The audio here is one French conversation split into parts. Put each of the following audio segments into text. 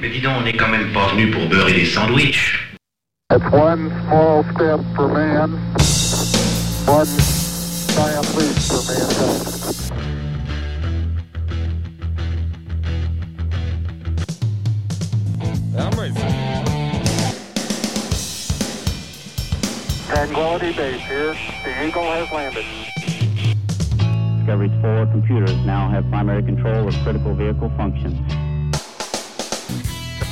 Mais dis donc, on n'est quand même pas venu pour beurrer des sandwichs. That's one small step for man, one giant leap for mankind. I'm ready. Tranquility Base here. The Eagle has landed. Discovery's four computers now have primary control of critical vehicle functions.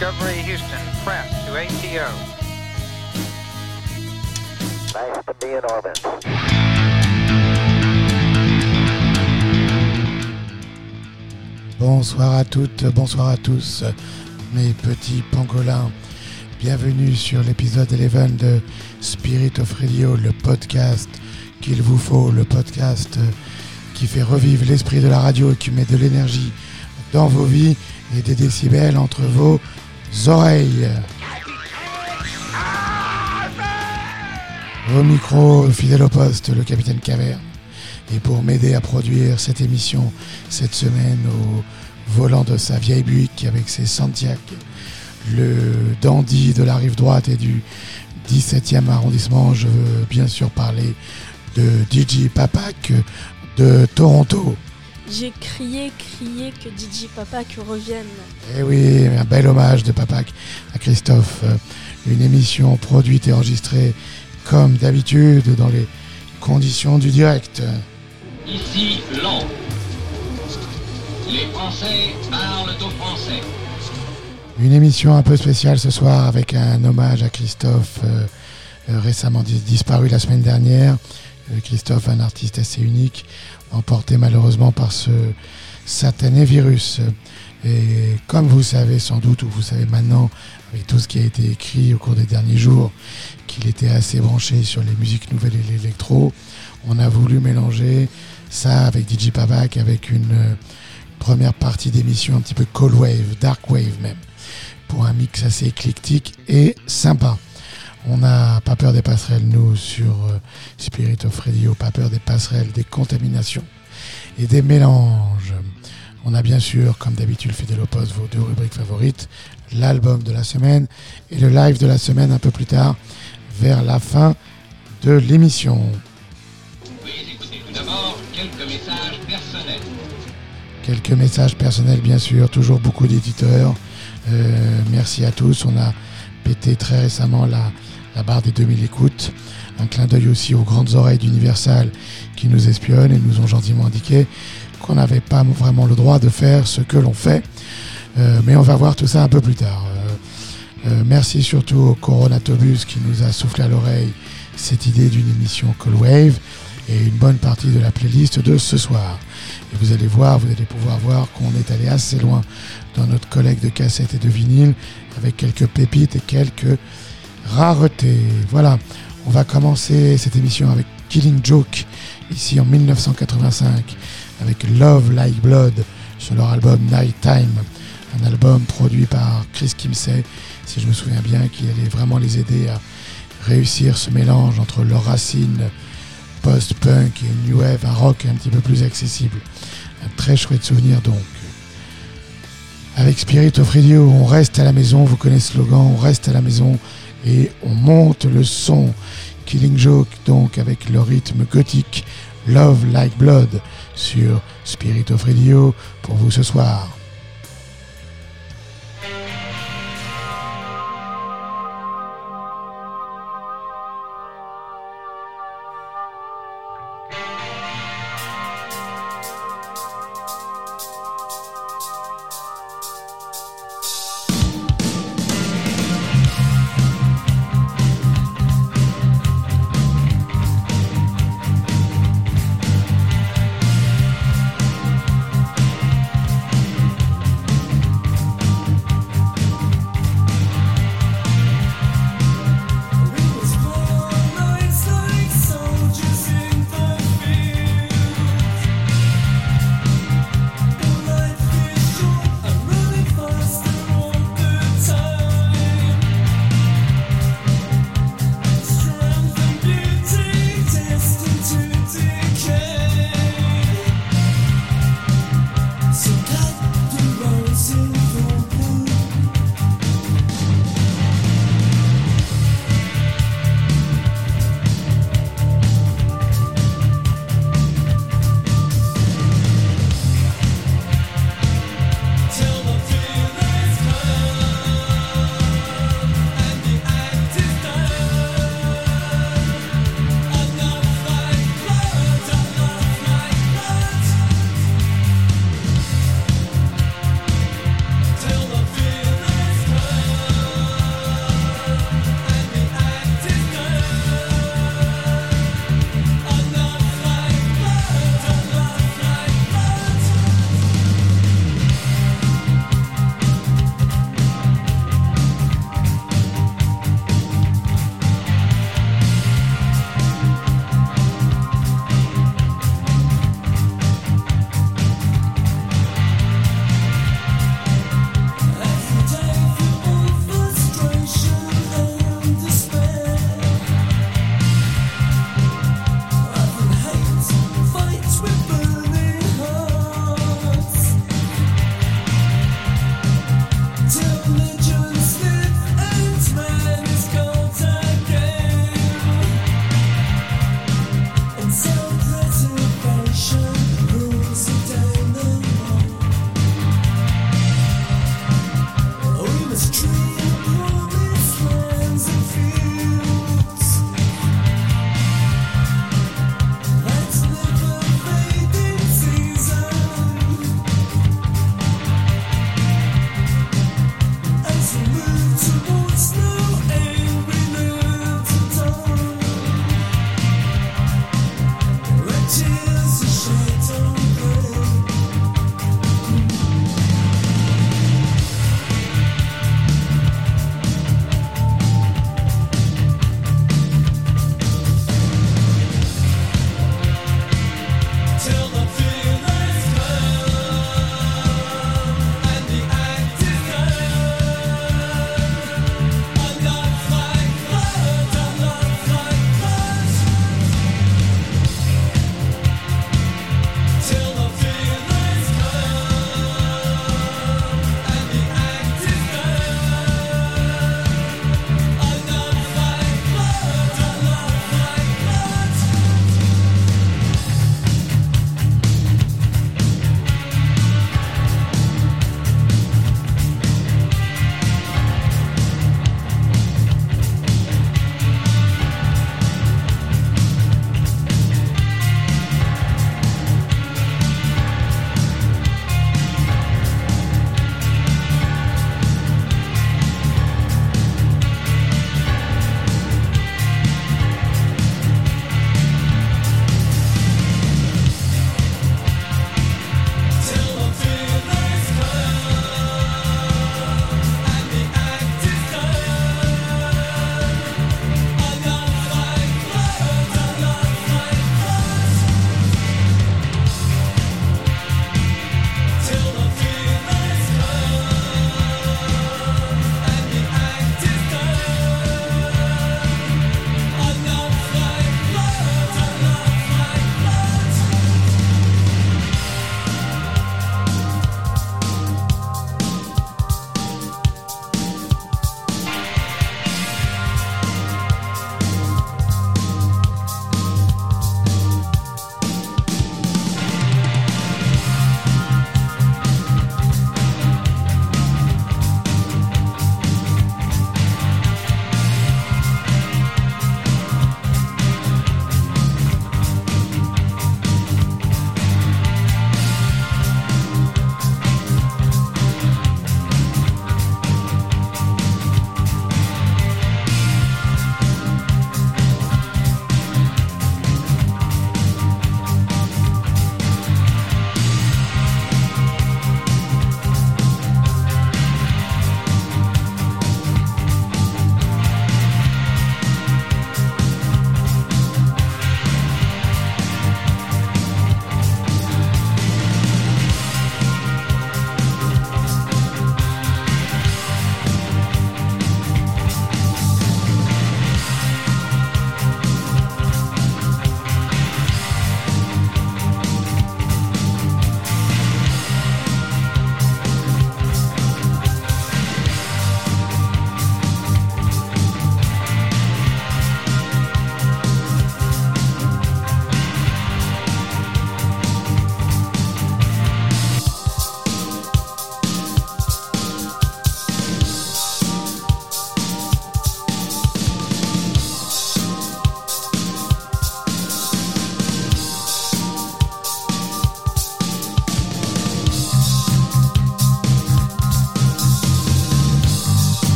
Discovery Houston, press to ATO. Nice to be in orbit. Bonsoir à toutes, bonsoir à tous, mes petits pangolins. Bienvenue sur l'épisode 11 de Spirit of Radio, le podcast qu'il vous faut, le podcast qui fait revivre l'esprit de la radio et qui met de l'énergie dans vos vies et des décibels entre vos oreilles. Au micro, fidèle au poste, le capitaine Caverne. Et pour m'aider à produire cette émission cette semaine au volant de sa vieille Buick avec ses Santiac, le dandy de la rive droite et du 17e arrondissement, je veux bien sûr parler de DJ Papak de Toronto. J'ai crié, crié que DJ Papa que revienne. Eh oui, un bel hommage de Papak à Christophe. Euh, Une émission produite et enregistrée comme d'habitude dans les conditions du direct. Ici Londres. Les Français parlent aux Français. Une émission un peu spéciale ce soir avec un hommage à Christophe, euh, euh, récemment dis- disparu la semaine dernière. Christophe, un artiste assez unique, emporté malheureusement par ce satané virus. Et comme vous savez sans doute, ou vous savez maintenant, avec tout ce qui a été écrit au cours des derniers jours, qu'il était assez branché sur les musiques nouvelles et l'électro, on a voulu mélanger ça avec DJ Pavak, avec une euh, première partie d'émission un petit peu cold wave, dark wave même pour un mix assez éclectique et sympa. On n'a pas peur des passerelles, nous, sur euh, Spirit of Radio, pas peur des passerelles, des contaminations et des mélanges. On a bien sûr, comme d'habitude, au poste, vos deux rubriques favorites, l'album de la semaine et le live de la semaine un peu plus tard, vers la fin de l'émission. Veuillez écouter tout d'abord quelques messages personnels. Quelques messages personnels, bien sûr, toujours beaucoup d'éditeurs. Euh, merci à tous. On a pété très récemment la, la barre des 2000 écoutes. Un clin d'œil aussi aux grandes oreilles d'Universal qui nous espionnent et nous ont gentiment indiqué qu'on n'avait pas vraiment le droit de faire ce que l'on fait. Euh, mais on va voir tout ça un peu plus tard. Euh, euh, merci surtout au Coronatobus qui nous a soufflé à l'oreille cette idée d'une émission Call Wave et une bonne partie de la playlist de ce soir. Et vous allez voir, vous allez pouvoir voir qu'on est allé assez loin dans notre collecte de cassettes et de vinyles avec quelques pépites et quelques raretés. Voilà, on va commencer cette émission avec Killing Joke, ici en 1985, avec Love Like Blood sur leur album Night Time, un album produit par Chris Kimsey, si je me souviens bien, qui allait vraiment les aider à réussir ce mélange entre leurs racines post-punk et new wave, un rock un petit peu plus accessible. Un très chouette souvenir donc. Avec Spirit of Radio, on reste à la maison, vous connaissez le slogan, on reste à la maison et on monte le son. Killing Joke donc avec le rythme gothique Love Like Blood sur Spirit of Radio pour vous ce soir.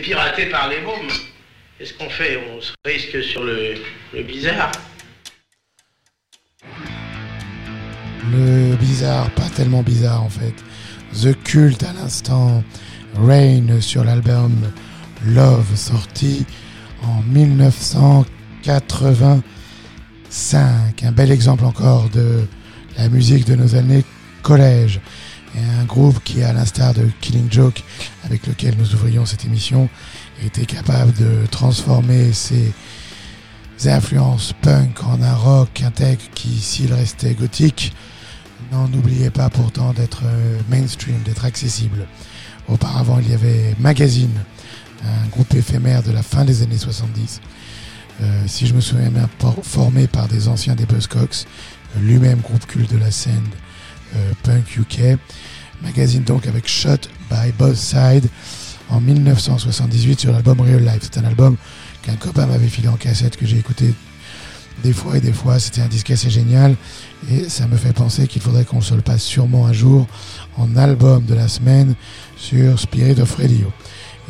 Piraté par les mômes. Qu'est-ce qu'on fait? On se risque sur le, bizarre. Le bizarre, pas tellement bizarre en fait. The Cult à l'instant, Rain sur l'album Love sorti en 1985. Un bel exemple encore de la musique de nos années collège. Et un groupe qui, à l'instar de Killing Joke, avec lequel nous ouvrions cette émission, était capable de transformer ses influences punk en un rock intègre qui, s'il restait gothique, n'en oubliait pas pourtant d'être euh, mainstream, d'être accessible. Auparavant, il y avait Magazine, un groupe éphémère de la fin des années 70. Euh, si je me souviens bien, formé par des anciens des Buzzcocks, euh, lui-même groupe culte de la scène punk UK. Magazine donc avec Shot by Both Side en 1978 sur l'album Real Life. C'est un album qu'un copain m'avait filé en cassette que j'ai écouté des fois et des fois. C'était un disque assez génial et ça me fait penser qu'il faudrait qu'on se le passe sûrement un jour en album de la semaine sur Spirit of Radio.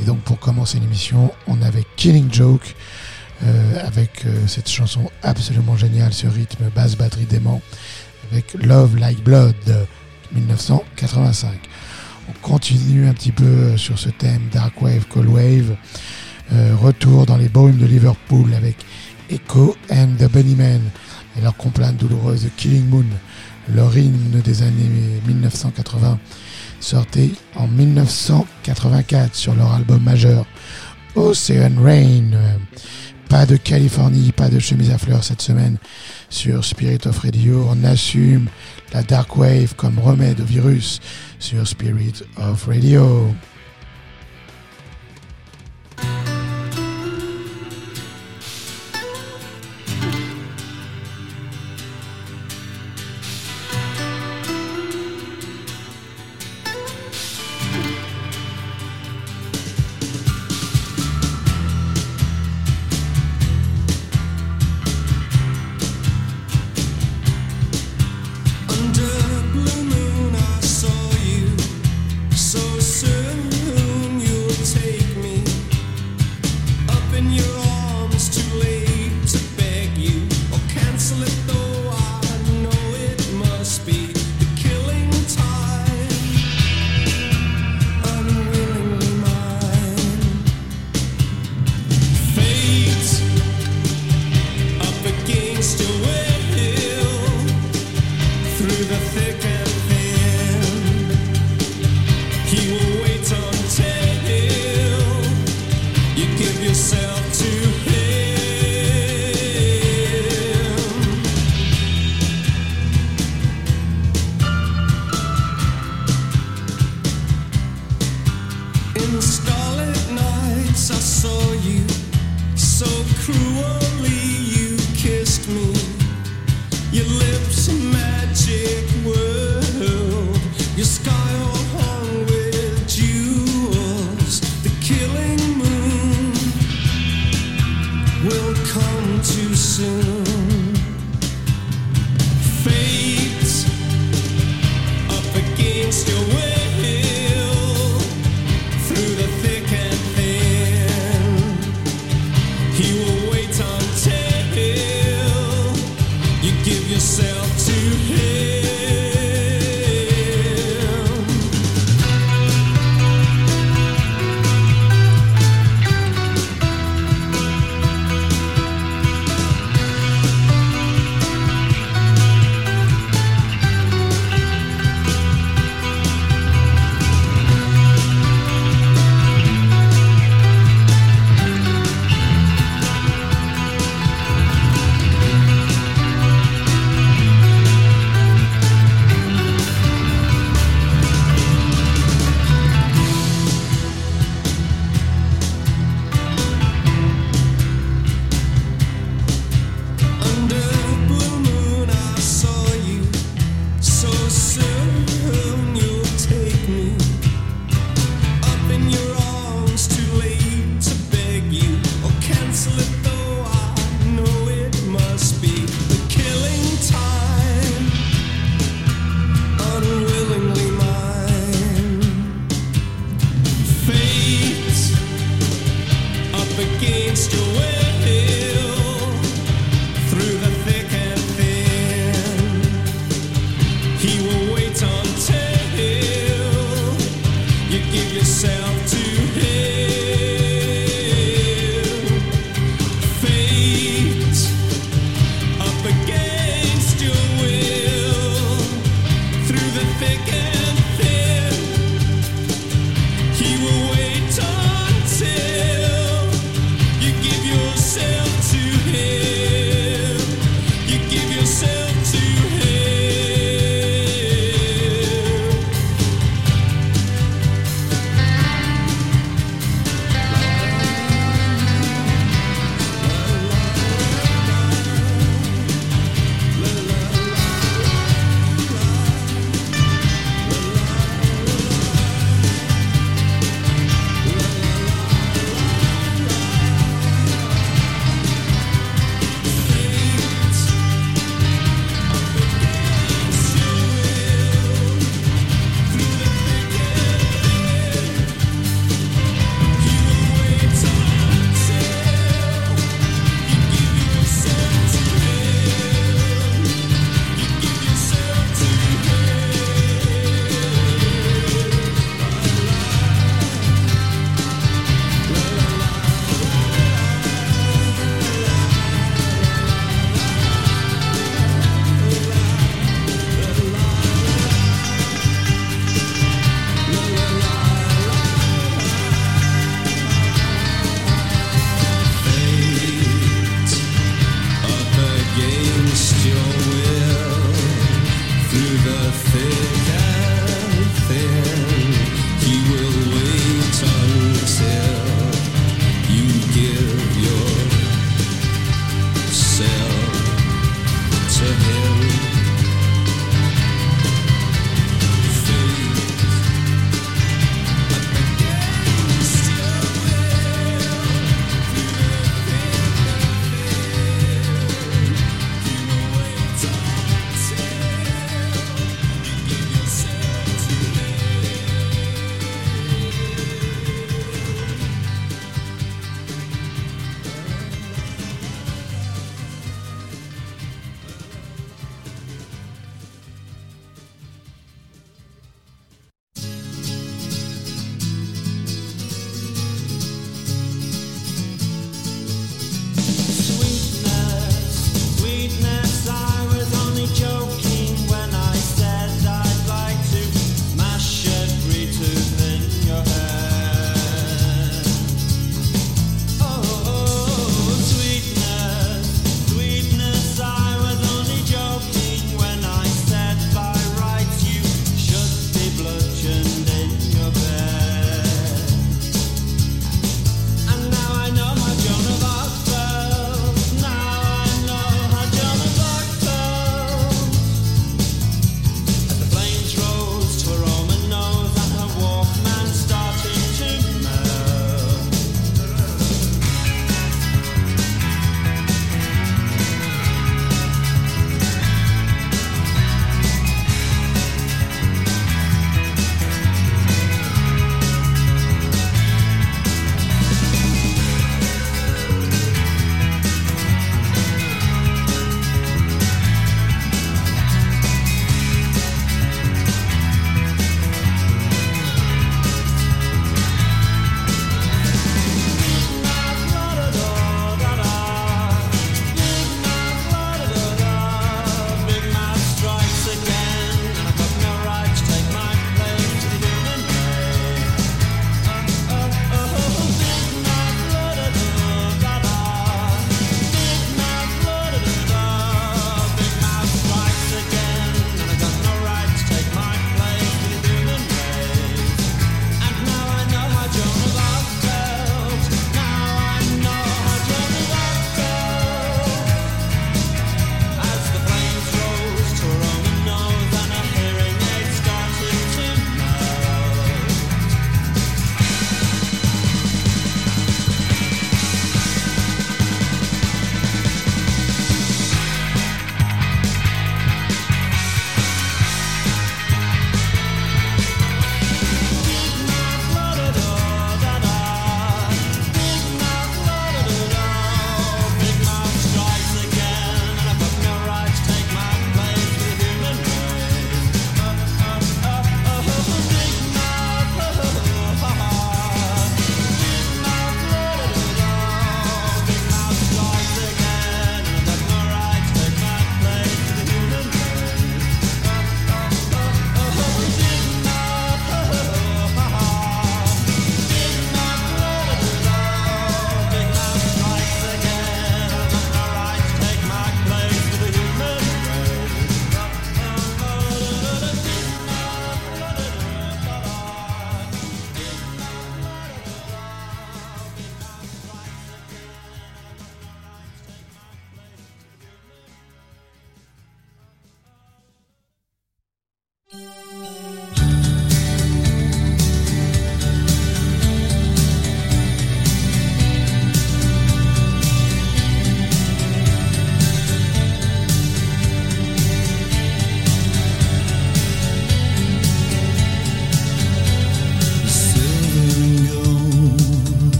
Et donc pour commencer l'émission, on avait Killing Joke euh, avec euh, cette chanson absolument géniale, ce rythme basse batterie dément avec Love Like Blood 1985. On continue un petit peu sur ce thème Dark Wave, Cold Wave. Euh, retour dans les bohèmes de Liverpool avec Echo and the Bunnymen et leur complainte douloureuse Killing Moon, leur hymne des années 1980, sortait en 1984 sur leur album majeur Ocean Rain. Pas de Californie, pas de chemise à fleurs cette semaine sur Spirit of Radio. On assume la Dark Wave comme remède au virus sur Spirit of Radio.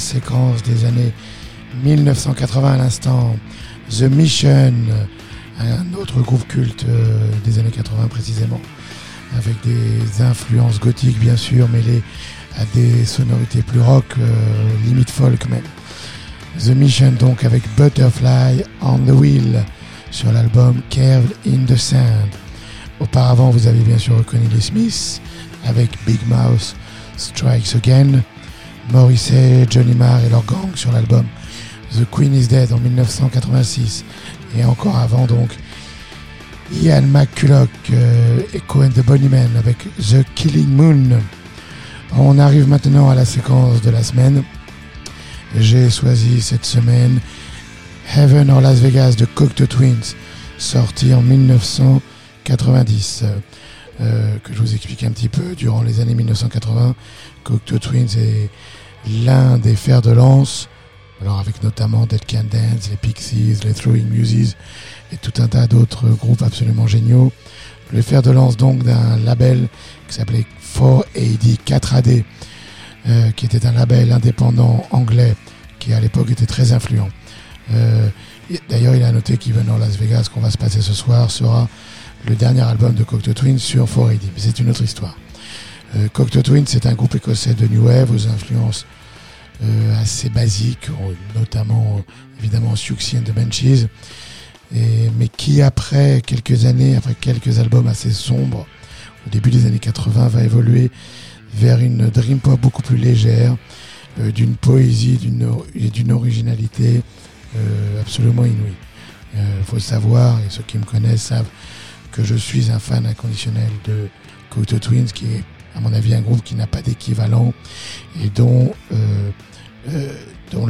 Séquence des années 1980 à l'instant. The Mission, un autre groupe culte euh, des années 80 précisément, avec des influences gothiques bien sûr, mêlées à des sonorités plus rock, euh, limite folk même. The Mission donc avec Butterfly on the Wheel sur l'album Curved in the Sand. Auparavant, vous avez bien sûr reconnu les Smiths avec Big Mouse Strikes Again, Morrissey, Johnny Marr et leur gang sur l'album The Queen is Dead en 1986 et encore avant donc Ian McCulloch, euh, Echo and the Bunnymen avec The Killing Moon. On arrive maintenant à la séquence de la semaine. J'ai choisi cette semaine Heaven or Las Vegas de Cocteau Twins, sorti en 1990. Euh, que je vous explique un petit peu, durant les années 1980, Cocteau Twins est l'un des fers de lance, alors avec notamment Dead Can Dance, les Pixies, les Throwing Muses et tout un tas d'autres groupes absolument géniaux. Le fer de lance donc d'un label qui s'appelait 4AD, 4AD, euh, qui était un label indépendant anglais qui à l'époque était très influent. Euh, D'ailleurs, il a noté qu'Even Las Vegas, qu'on va se passer ce soir, sera le dernier album de Cocteau Twins sur 4AD. Mais c'est une autre histoire. Euh, Cocteau Twins, c'est un groupe écossais de New Wave aux influences euh, assez basiques, notamment évidemment Siouxsie and the Benchies, et, mais qui après quelques années, après quelques albums assez sombres, au début des années 80, va évoluer vers une dream pop beaucoup plus légère, euh, d'une poésie et d'une originalité euh, absolument inouïe. Il euh, faut savoir, et ceux qui me connaissent savent que je suis un fan inconditionnel de Cocteau Twins, qui est à mon avis un groupe qui n'a pas d'équivalent et dont, dont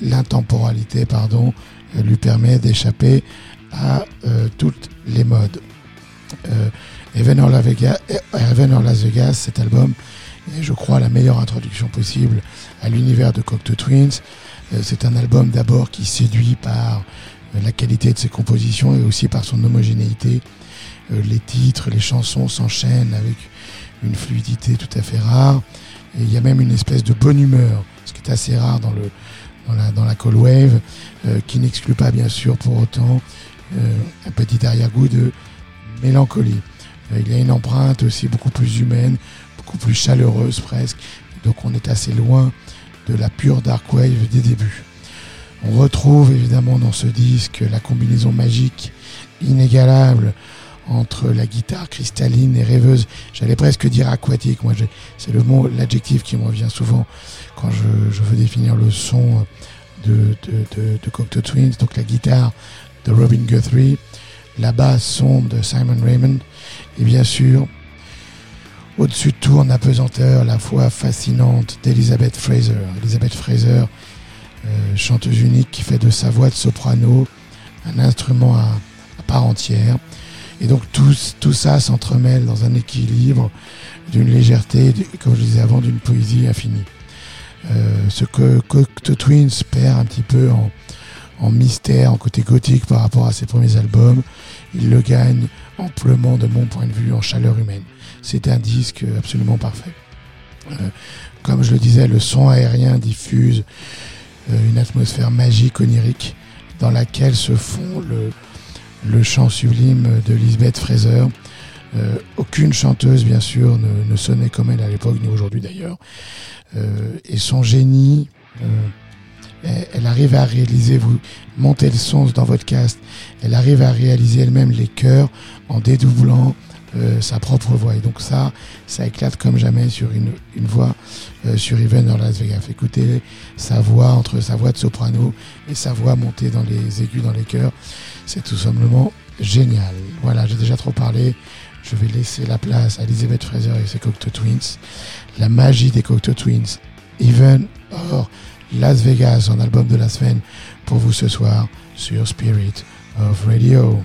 l'intemporalité pardon, lui permet d'échapper à toutes les modes. Even or, Las Vegas, cet album est, je crois, la meilleure introduction possible à l'univers de Cocteau Twins. Euh, c'est un album d'abord qui séduit par euh, la qualité de ses compositions et aussi par son homogénéité. Euh, les titres, les chansons s'enchaînent avec une fluidité tout à fait rare. Et il y a même une espèce de bonne humeur, ce qui est assez rare dans, le, dans, la, dans la call wave, qui n'exclut pas bien sûr pour autant un petit arrière-goût de mélancolie. il y a une empreinte aussi beaucoup plus humaine, beaucoup plus chaleureuse presque. Donc on est assez loin de la pure dark wave des débuts. On retrouve évidemment dans ce disque la combinaison magique inégalable entre la guitare cristalline et rêveuse. J'allais presque dire aquatique. Moi, c'est le mot, l'adjectif qui me revient souvent quand je, veux définir le son de, de, de, Cocteau Twins. Donc la guitare de Robin Guthrie, la basse sombre de Simon Raymond, et bien sûr au-dessus de tout, en apesanteur, la voix fascinante d'Elizabeth Fraser. Elizabeth Fraser, euh, chanteuse unique qui fait de sa voix de soprano un instrument à, part entière. Et donc tout, tout ça s'entremêle dans un équilibre d'une légèreté, comme je disais avant, d'une poésie infinie. Euh, ce que Cocteau Twins perd un petit peu en, mystère, en côté gothique par rapport à ses premiers albums, il le gagne amplement de mon point de vue en chaleur humaine c'est un disque absolument parfait. Euh, comme je le disais, le son aérien diffuse une atmosphère magique, onirique, dans laquelle se fond le, chant sublime de Lisbeth Fraser. Euh, aucune chanteuse, bien sûr, ne, sonnait comme elle à l'époque, ni aujourd'hui d'ailleurs. et son génie, elle, elle, arrive à réaliser, vous montez le son dans votre cast, elle arrive à réaliser elle-même les chœurs en dédoublant, euh, sa propre voix. Et donc ça, ça éclate comme jamais sur une, une voix euh, sur Even dans Las Vegas. Écoutez sa voix entre sa voix de soprano et sa voix montée dans les aigus, dans les chœurs. C'est tout simplement génial. Voilà, j'ai déjà trop parlé. Je vais laisser la place à Elizabeth Fraser et ses Cocteau Twins. La magie des Cocteau Twins. Even or Las Vegas en album de la semaine pour vous ce soir sur Spirit of Radio.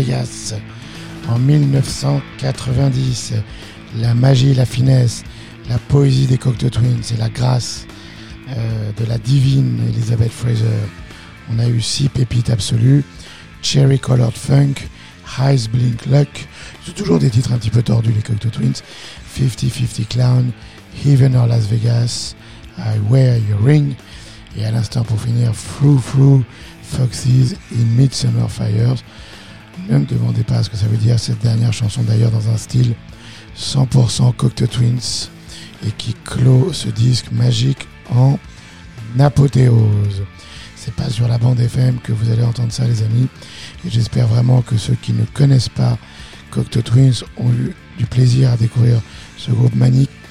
Vegas en 1990. La magie, la finesse, la poésie des Cocteau Twins et la grâce euh, de la divine Elizabeth Fraser. On a eu six pépites absolues Cherry Colored Funk, Highs Blink Luck. Toujours des titres un petit peu tordus, les Cocteau Twins. 50-50 Clown, Even or Las Vegas, I Wear Your Ring. Et à l'instant, pour finir, Through Through Foxes in Midsummer Fires. Ne me demandez pas ce que ça veut dire, cette dernière chanson d'ailleurs dans un style 100% Cocteau Twins et qui clôt ce disque magique en apothéose. C'est pas sur la bande FM que vous allez entendre ça, les amis. Et j'espère vraiment que ceux qui ne connaissent pas Cocteau Twins ont eu du plaisir à découvrir ce groupe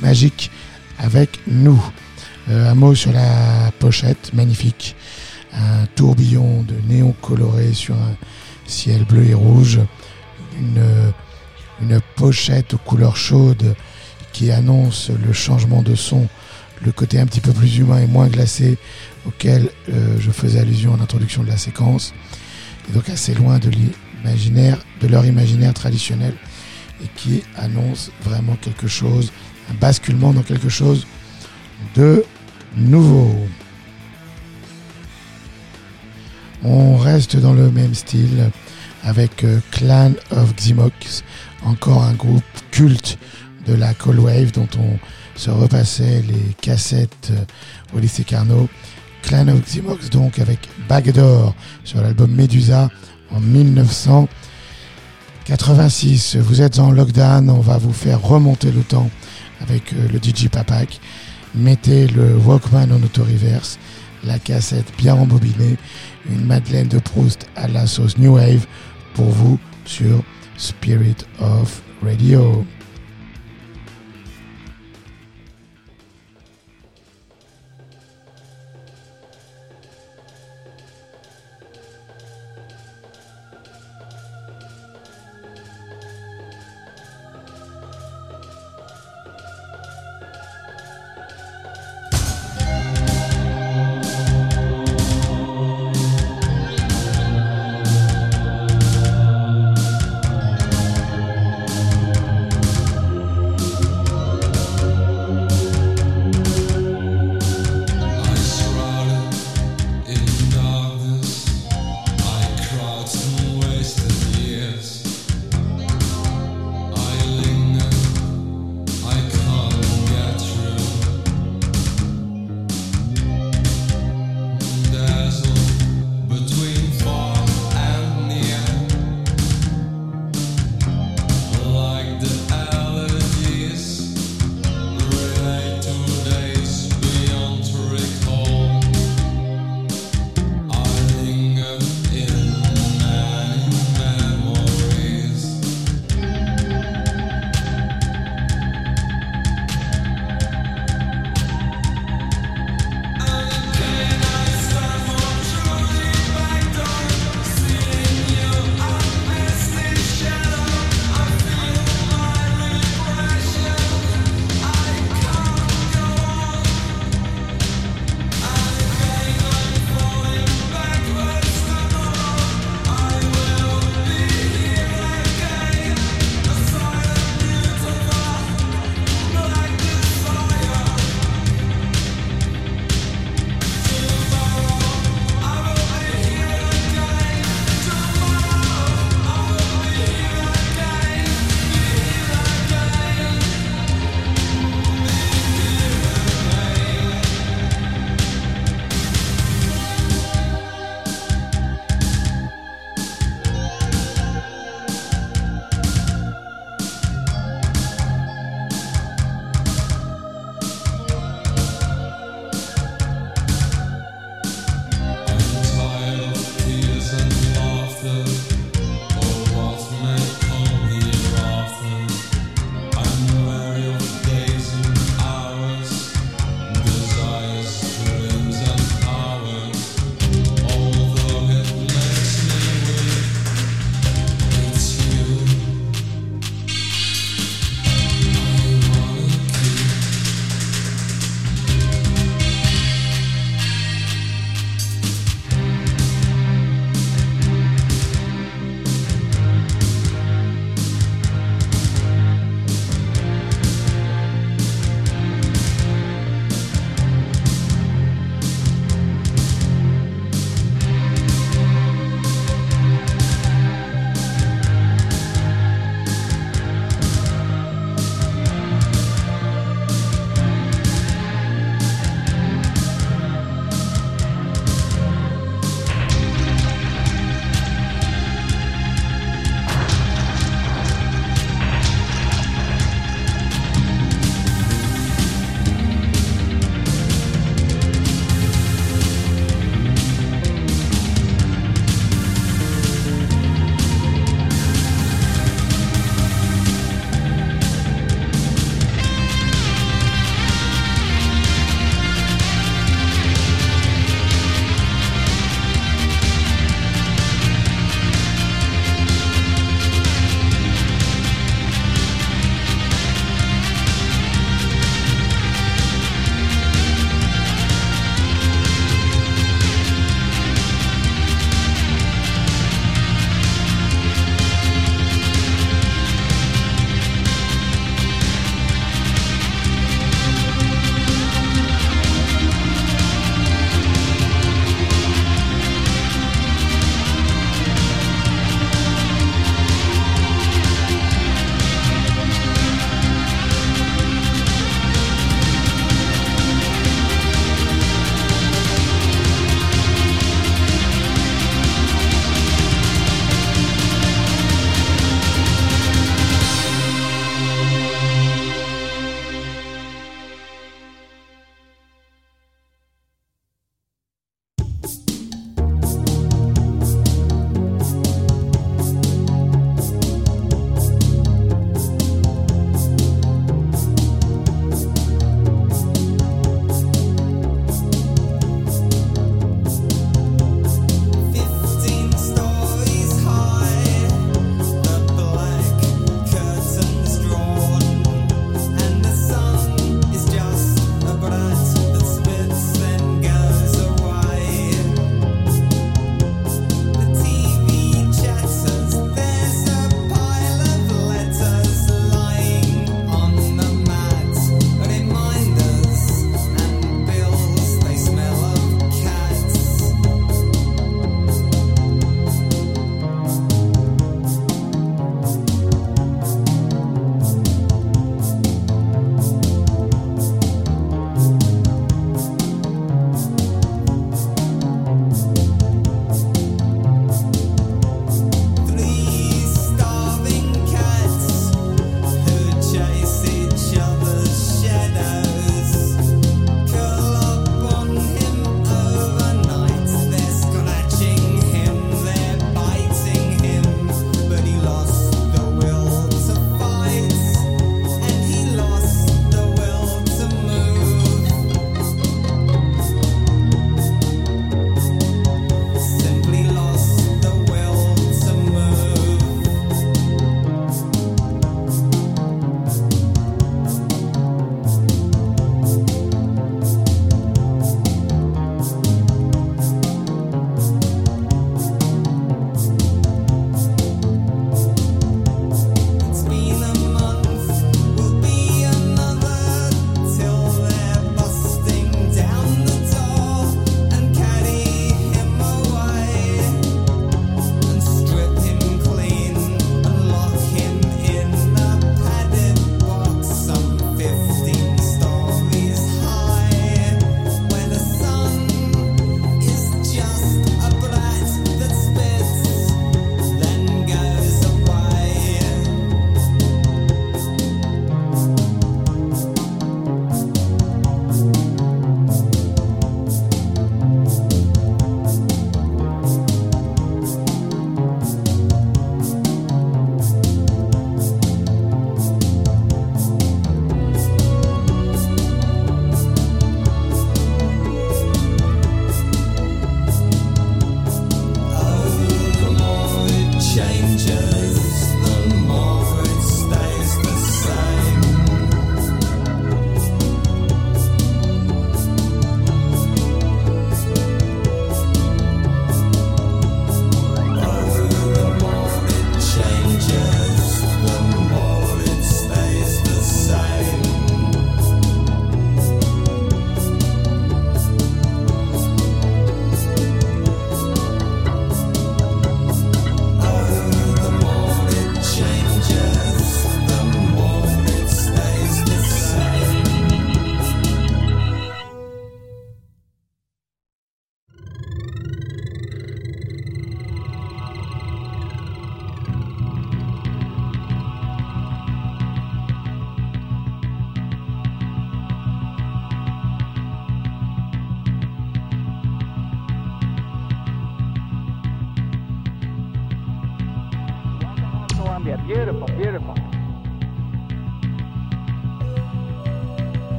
magique avec nous. Euh, un mot sur la pochette, magnifique. Un tourbillon de néon coloré sur un ciel bleu et rouge. Une, pochette aux couleurs chaudes qui annonce le changement de son, le côté un petit peu plus humain et moins glacé auquel euh, je faisais allusion en introduction de la séquence. Et donc assez loin de l'imaginaire, de leur imaginaire traditionnel et qui annonce vraiment quelque chose, un basculement dans quelque chose de nouveau. On reste dans le même style avec euh, Clan of Ximox, encore un groupe culte de la Cold Wave dont on se repassait les cassettes euh, au lycée Carnot. Clan of Ximox donc avec Bagdor sur l'album Medusa en 1986. Vous êtes en lockdown, on va vous faire remonter le temps avec euh, le DJ Papak. Mettez le Walkman en auto-reverse, la cassette bien rembobinée, une Madeleine de Proust à la sauce New Wave pour vous sur Spirit of Radio.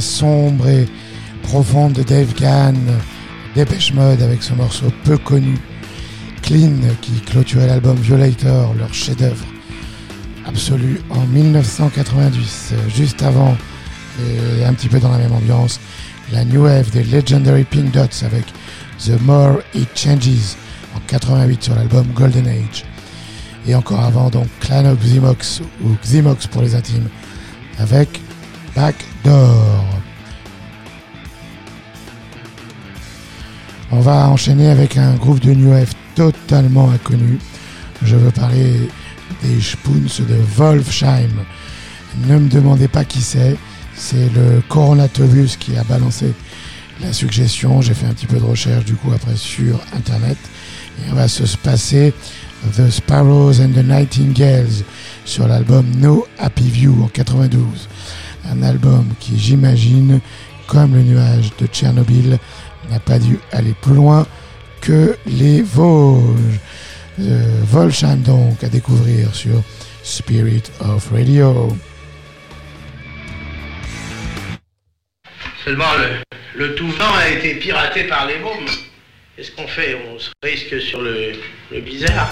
Sombre et profonde de Dave Gann, Dépêche Mode avec ce morceau peu connu, Clean, qui clôturait l'album Violator, leur chef-d'œuvre absolu en 1990. Juste avant, et un petit peu dans la même ambiance, la New Wave des Legendary Pink Dots avec The More It Changes en 88 sur l'album Golden Age. Et encore avant, donc Clan of Ximox ou Ximox pour les intimes avec Backdoor. Enchaîner avec un groupe de New Wave totalement inconnu. Je veux parler des Spoons de Wolfsheim. Ne me demandez pas qui c'est. C'est le Coronatovus qui a balancé la suggestion. J'ai fait un petit peu de recherche du coup après sur internet. Et on va se passer The Sparrows and the Nightingales sur l'album No Happy View en 92. Un album qui, j'imagine, comme le nuage de Tchernobyl, n'a pas dû aller plus loin que les Vosges. Euh, donc à découvrir sur Spirit of Radio. Seulement, le, le tout vent a été piraté par les mômes. Qu'est-ce qu'on fait? On se risque sur le bizarre.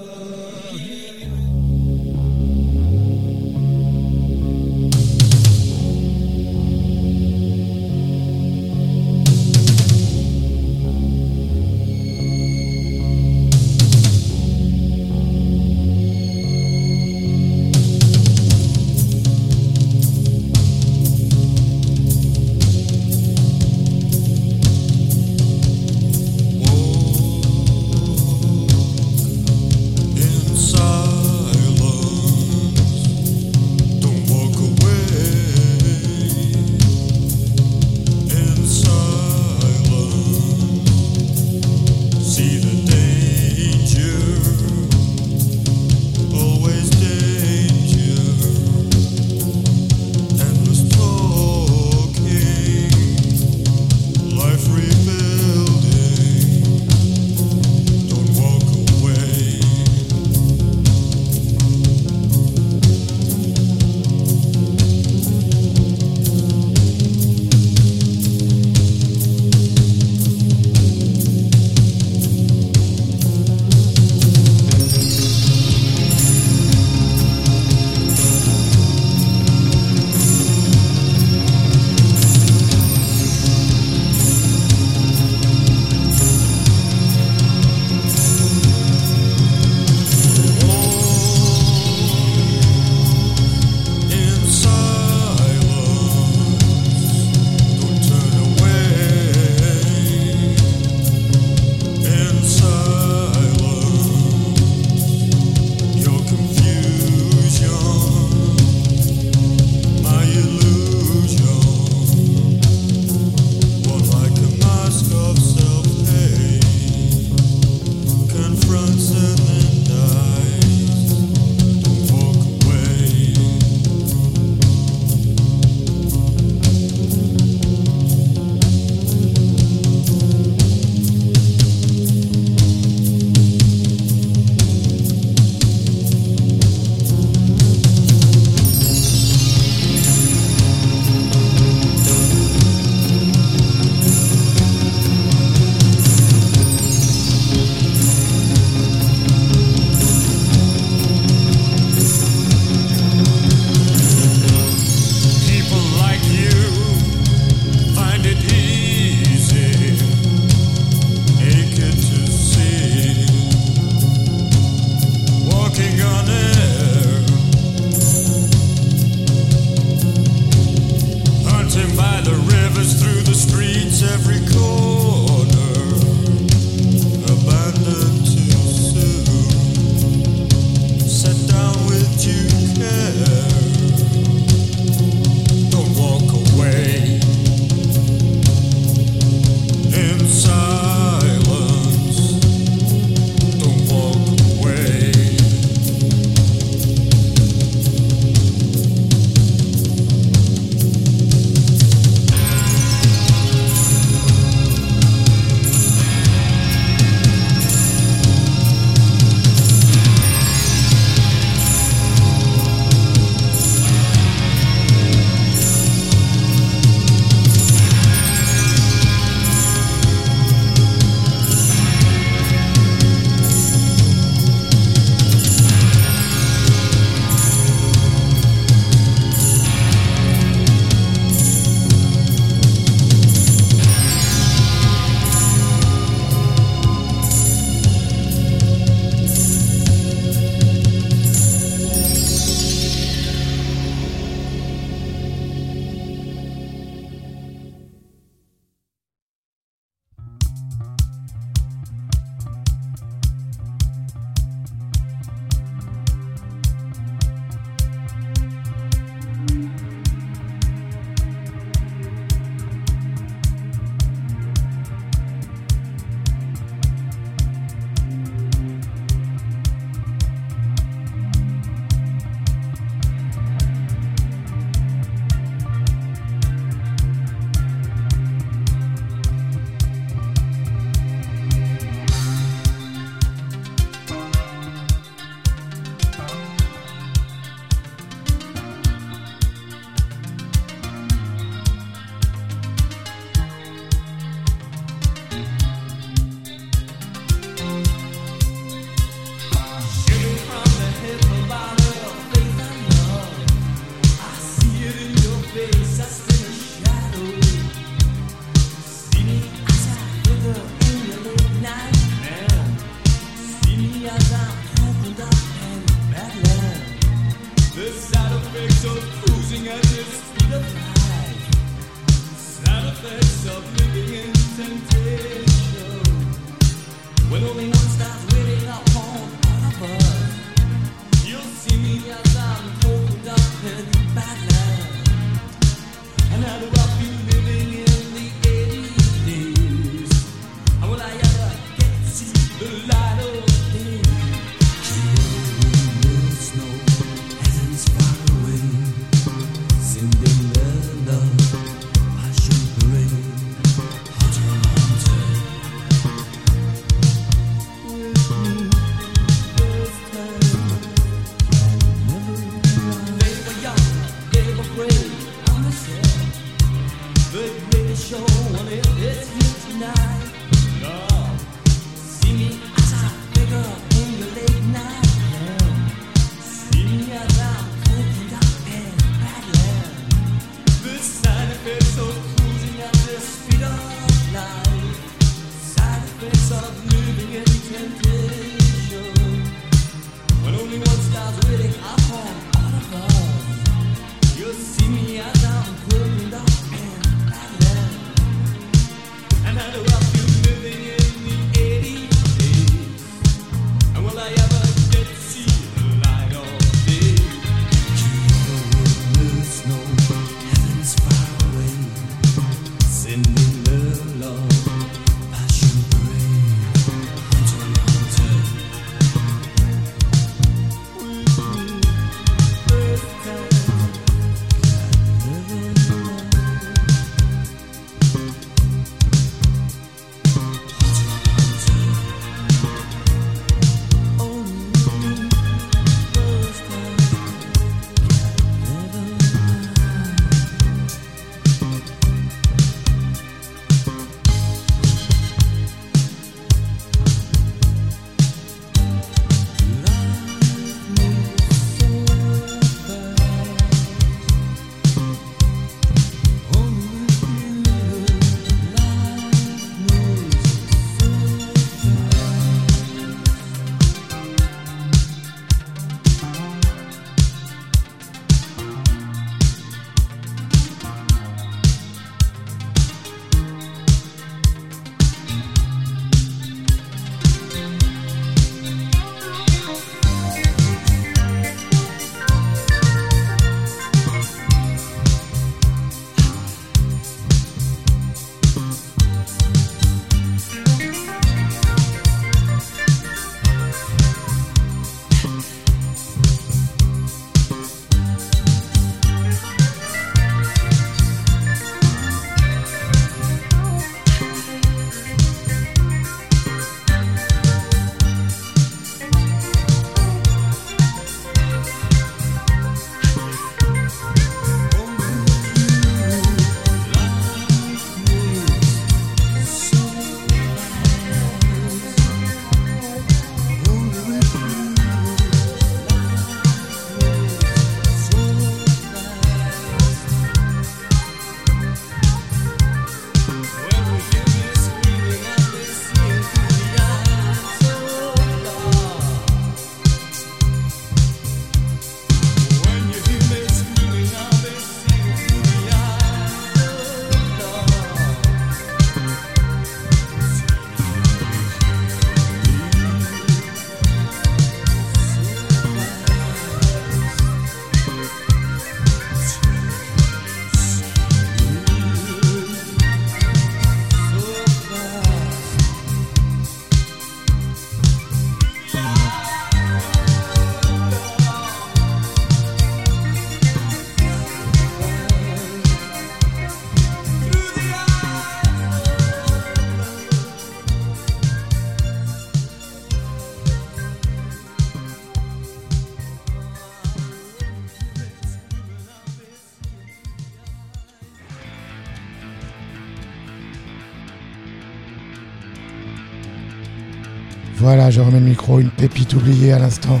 Je remets le micro, une pépite oubliée à l'instant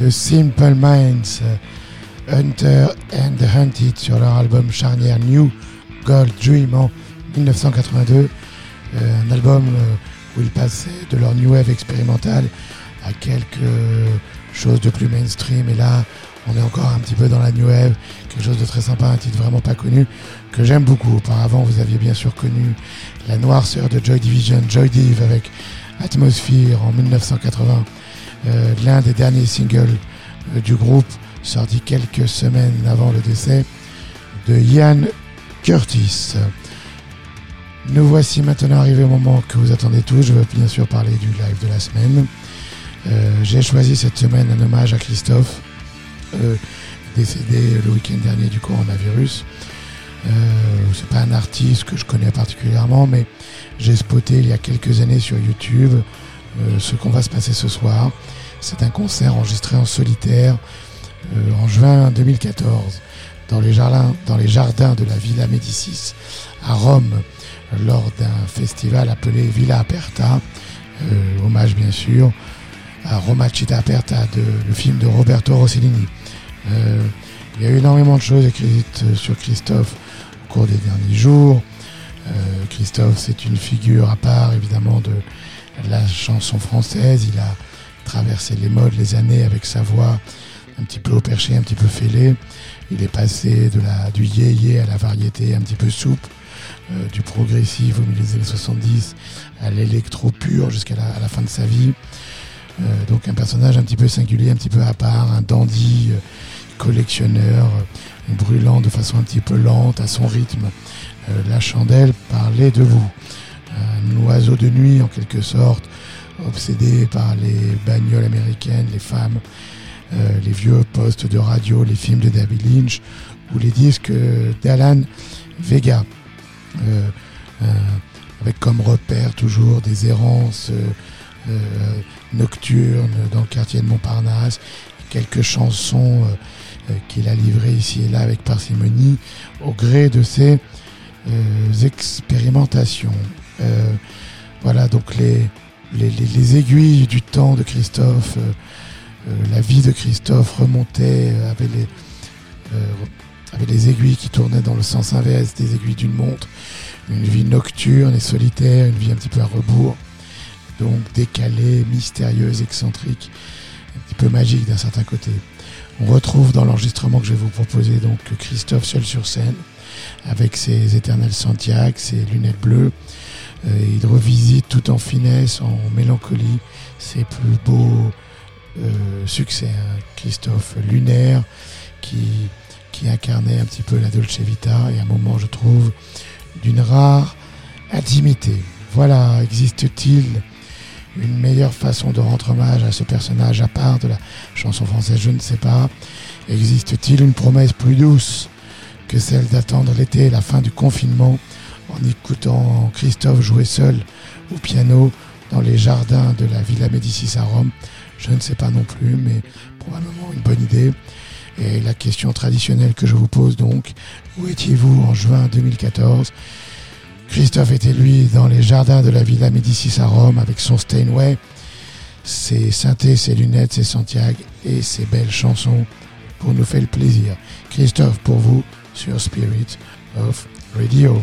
de Simple Minds, Hunter and the Hunted sur leur album charnière New Gold Dream en 1982. Euh, un album euh, où ils passaient de leur new wave expérimental à quelque chose de plus mainstream. Et là, on est encore un petit peu dans la new wave, quelque chose de très sympa, un titre vraiment pas connu que j'aime beaucoup. Auparavant, vous aviez bien sûr connu la noirceur de Joy Division, Joy Div avec Atmosphere en 1980, euh, l'un des derniers singles euh, du groupe, sorti quelques semaines avant le décès de Ian Curtis. Nous voici maintenant arrivés au moment que vous attendez tous. Je veux bien sûr parler du live de la semaine. Euh, J'ai choisi cette semaine un hommage à Christophe, décédé le week-end dernier du coronavirus. Euh, c'est pas un artiste que je connais particulièrement, mais j'ai spoté il y a quelques années sur YouTube euh, ce qu'on va se passer ce soir. C'est un concert enregistré en solitaire euh, en juin 2014 dans les, jardins, dans les jardins de la Villa Médicis à Rome lors d'un festival appelé Villa Aperta, euh, hommage bien sûr à Roma Città Aperta, de, le film de Roberto Rossellini. Euh, il y a eu énormément de choses écrites sur Christophe cours des derniers jours. Euh, Christophe, c'est une figure à part évidemment de la chanson française. Il a traversé les modes, les années avec sa voix un petit peu au perché, un petit peu fêlée. Il est passé de la, du yé-yé à la variété un petit peu souple, euh, du progressif au milieu des années 70 à l'électro pur jusqu'à la fin de sa vie. Euh, donc un personnage un petit peu singulier, un petit peu à part, un dandy euh, collectionneur, brûlant de façon un petit peu lente, à son rythme. Euh, la chandelle parlait de vous. Un oiseau de nuit en quelque sorte, obsédé par les bagnoles américaines, les femmes, euh, les vieux postes de radio, les films de David Lynch ou les disques euh, d'Alan Vega. Euh, euh, avec comme repère toujours des errances euh, nocturnes dans le quartier de Montparnasse, quelques chansons qu'il a livrées ici et là avec parcimonie au gré de ses euh, expérimentations. Euh, voilà donc les, les, les- les aiguilles du temps de Christophe, euh, euh, la vie de Christophe remontait euh, euh, avec les aiguilles qui tournaient dans le sens inverse des aiguilles d'une montre. Une vie nocturne et solitaire, une vie un petit peu à rebours, donc décalée, mystérieuse, excentrique, un petit peu magique d'un certain côté. On retrouve dans l'enregistrement que je vais vous proposer donc Christophe seul sur scène, avec ses éternels Santiago, ses lunettes bleues. Euh, il revisite tout en finesse, en mélancolie, ses plus beaux euh, succès. hein. Christophe lunaire, qui, incarnait un petit peu la Dolce Vita, et un moment, je trouve, d'une rare intimité. Voilà, existe-t-il une meilleure façon de rendre hommage à ce personnage à part de la chanson française Je ne sais pas. Existe-t-il une promesse plus douce que celle d'attendre l'été la fin du confinement en écoutant Christophe jouer seul au piano dans les jardins de la Villa Médicis à Rome? Je ne sais pas non plus, mais probablement une bonne idée. Et la question traditionnelle que je vous pose donc, où étiez-vous en juin 2014 Christophe était lui dans les jardins de la Villa Médicis à Rome avec son Steinway, ses synthés, ses lunettes, ses Santiago et ses belles chansons pour nous faire le plaisir. Christophe pour vous sur Spirit of Radio.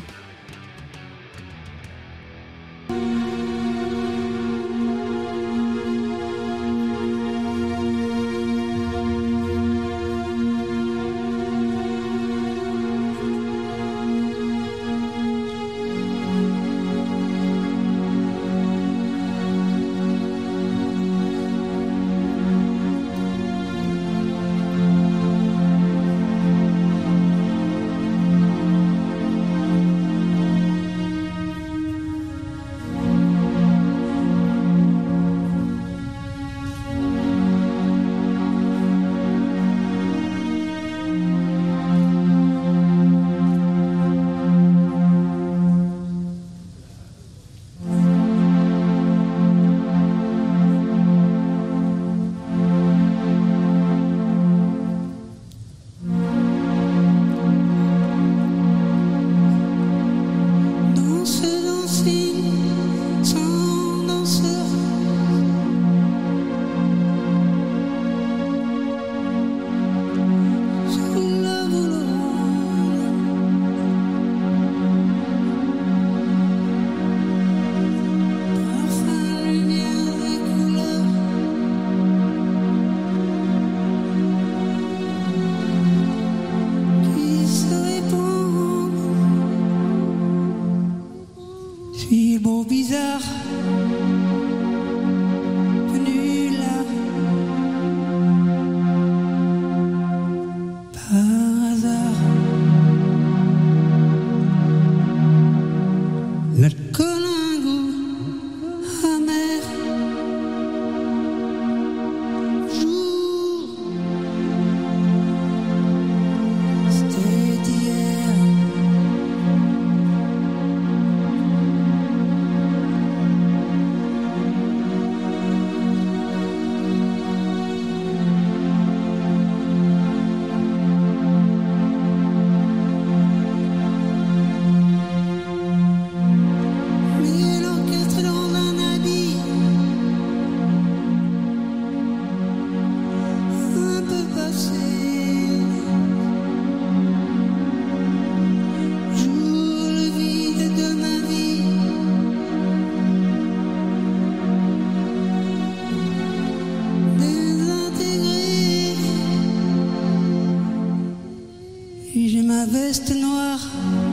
Veste noire.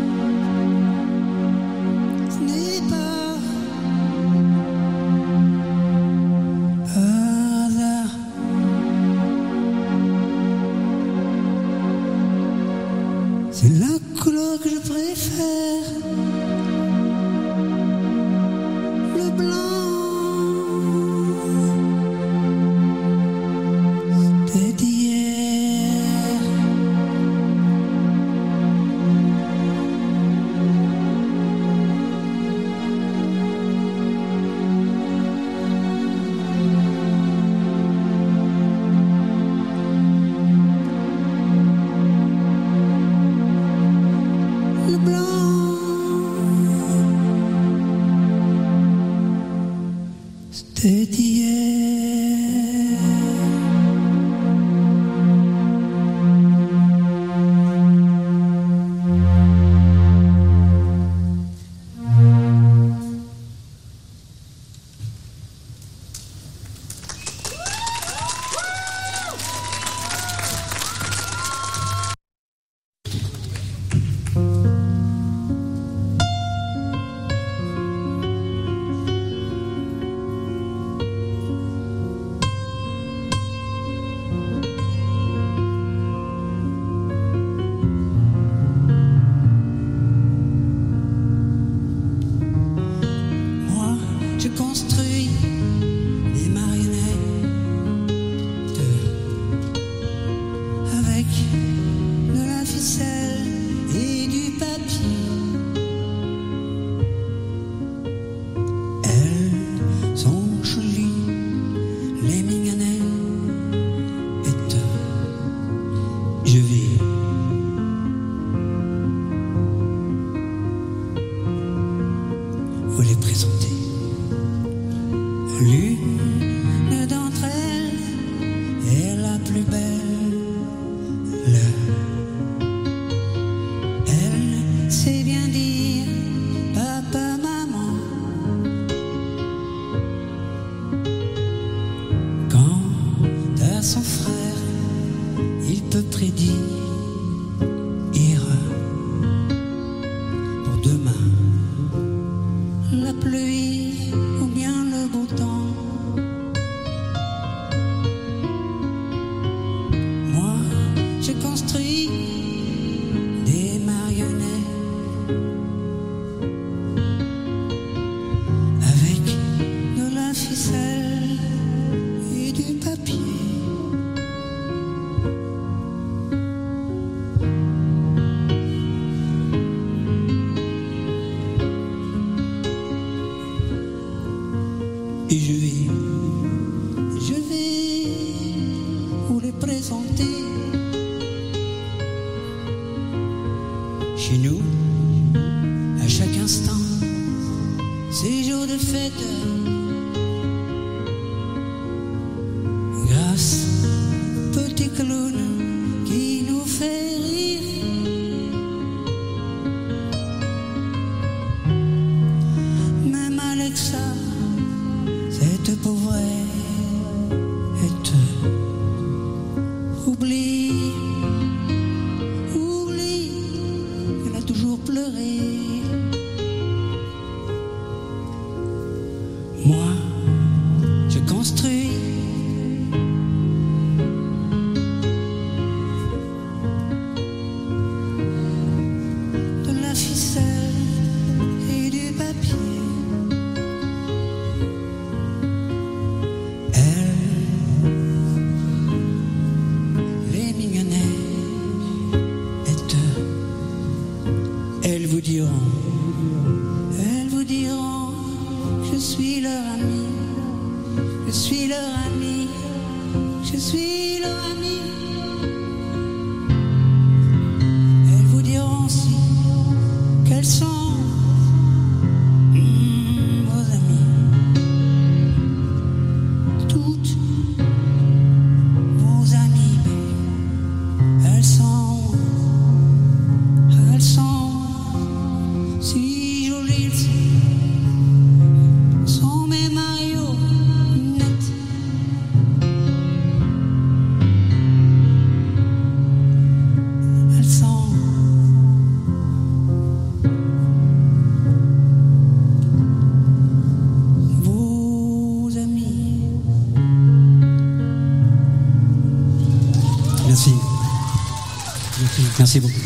Merci,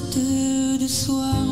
de soie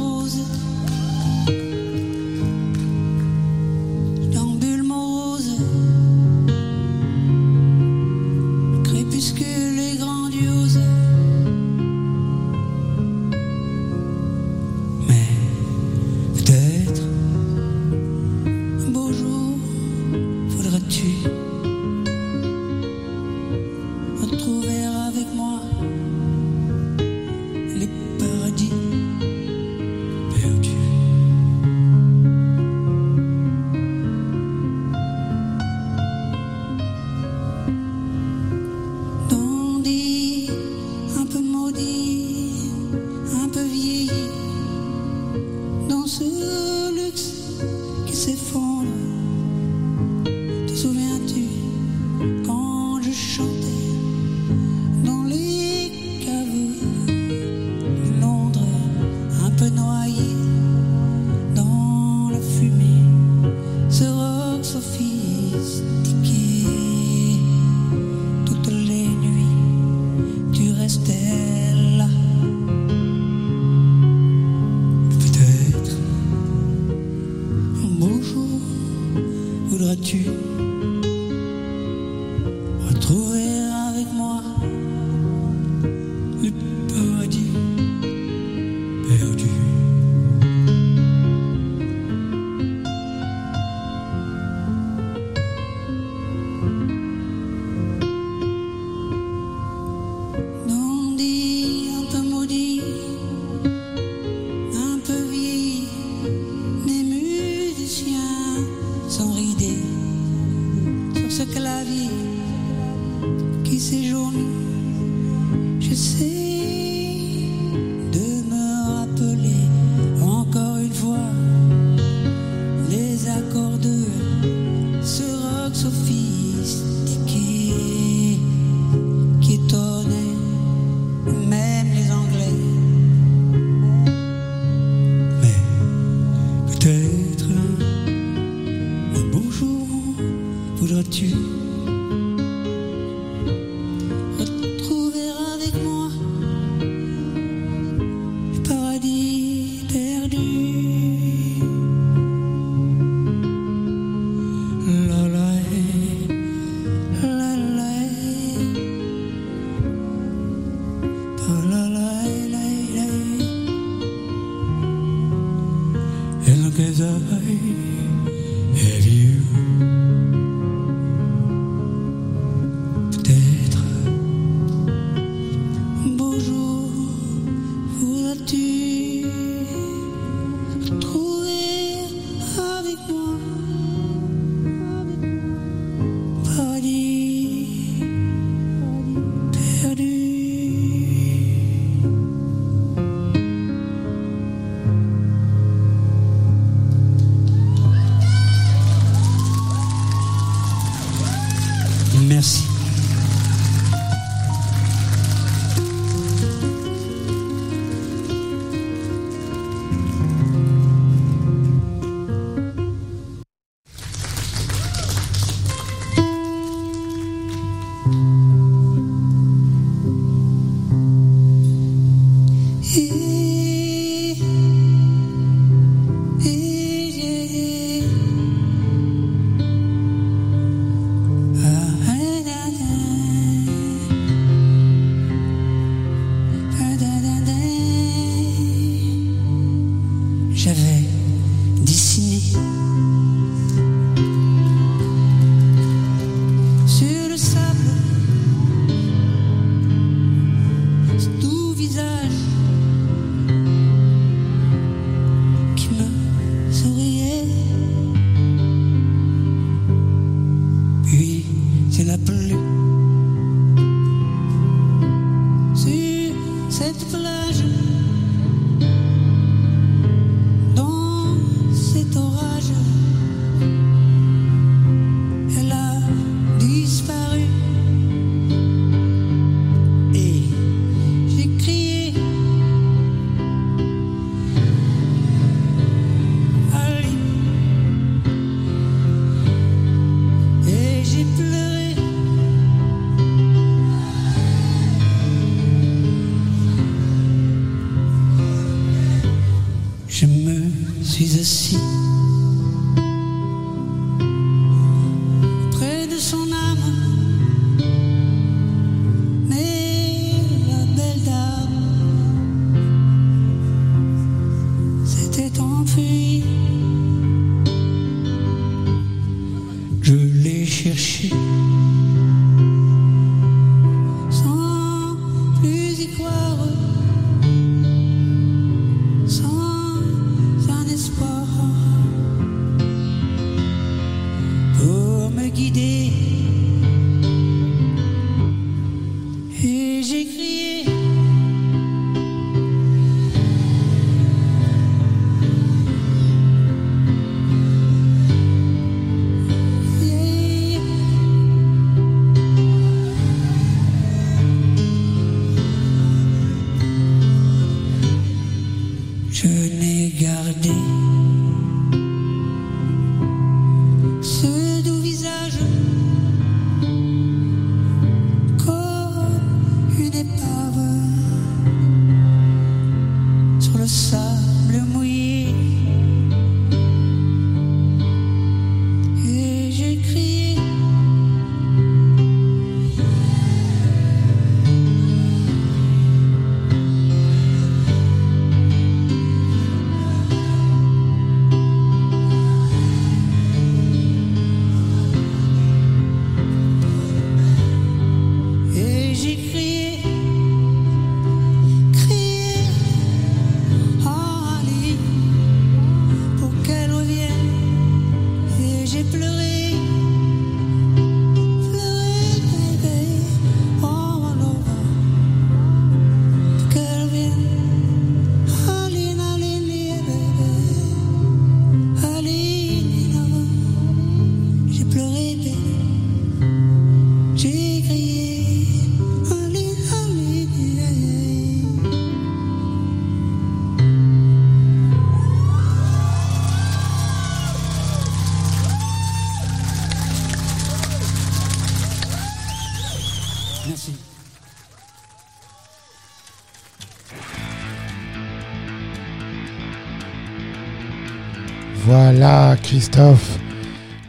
Christophe,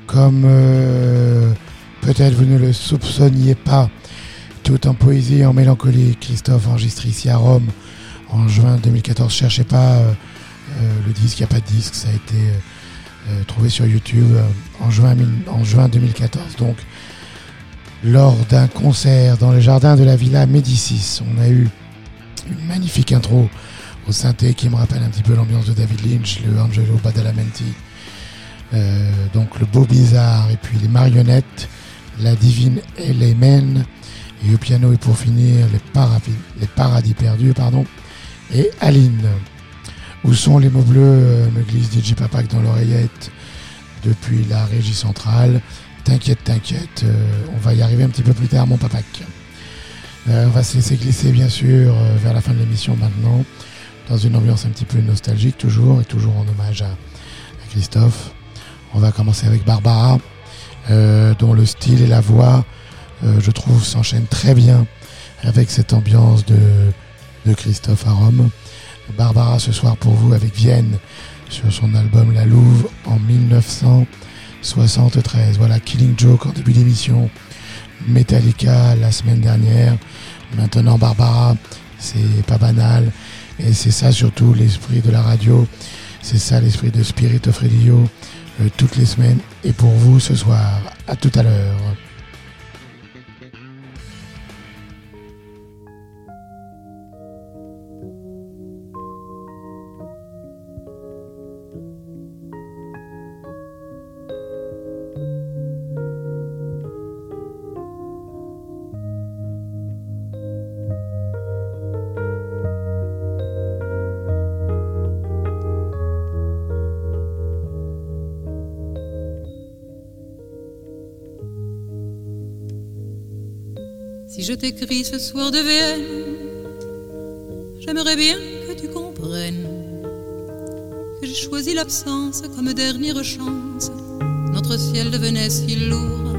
comme euh, peut-être vous ne le soupçonniez pas, tout en poésie et en mélancolie, Christophe enregistré ici à Rome en juin 2014. Cherchez pas euh, euh, le disque, il n'y a pas de disque, ça a été trouvé sur YouTube en, juin, mille- en juin 2014. Donc, lors d'un concert dans le jardin de la Villa Médicis, on a eu une magnifique intro au synthé qui me rappelle un petit peu l'ambiance de David Lynch, le Angelo Badalamenti, donc le beau bizarre, et puis les marionnettes, la divine Elemen, et au piano, et pour finir, les, paradis, les paradis perdus, pardon, et Aline. Où sont les mots bleus euh, me glisse DJ Papak dans l'oreillette depuis la régie centrale. T'inquiète, t'inquiète, euh, on va y arriver un petit peu plus tard, mon Papak. Euh, on va se laisser glisser, bien sûr, euh, vers la fin de l'émission maintenant dans une ambiance un petit peu nostalgique toujours et toujours en hommage à Christophe. On va commencer avec Barbara, euh, dont le style et la voix, euh, je trouve, s'enchaînent très bien avec cette ambiance de, de Christophe à Rome. Barbara ce soir pour vous avec Vienne sur son album La Louve en 1973. Voilà Killing Joke en début d'émission, Metallica la semaine dernière. Maintenant Barbara, c'est pas banal. Et c'est ça surtout l'esprit de la radio. C'est ça l'esprit de Spirit of Radio toutes les semaines. Et pour vous ce soir, à tout à l'heure. Si je t'écris ce soir de Vienne, j'aimerais bien que tu comprennes que j'ai choisi l'absence comme dernière chance. Notre ciel devenait si lourd.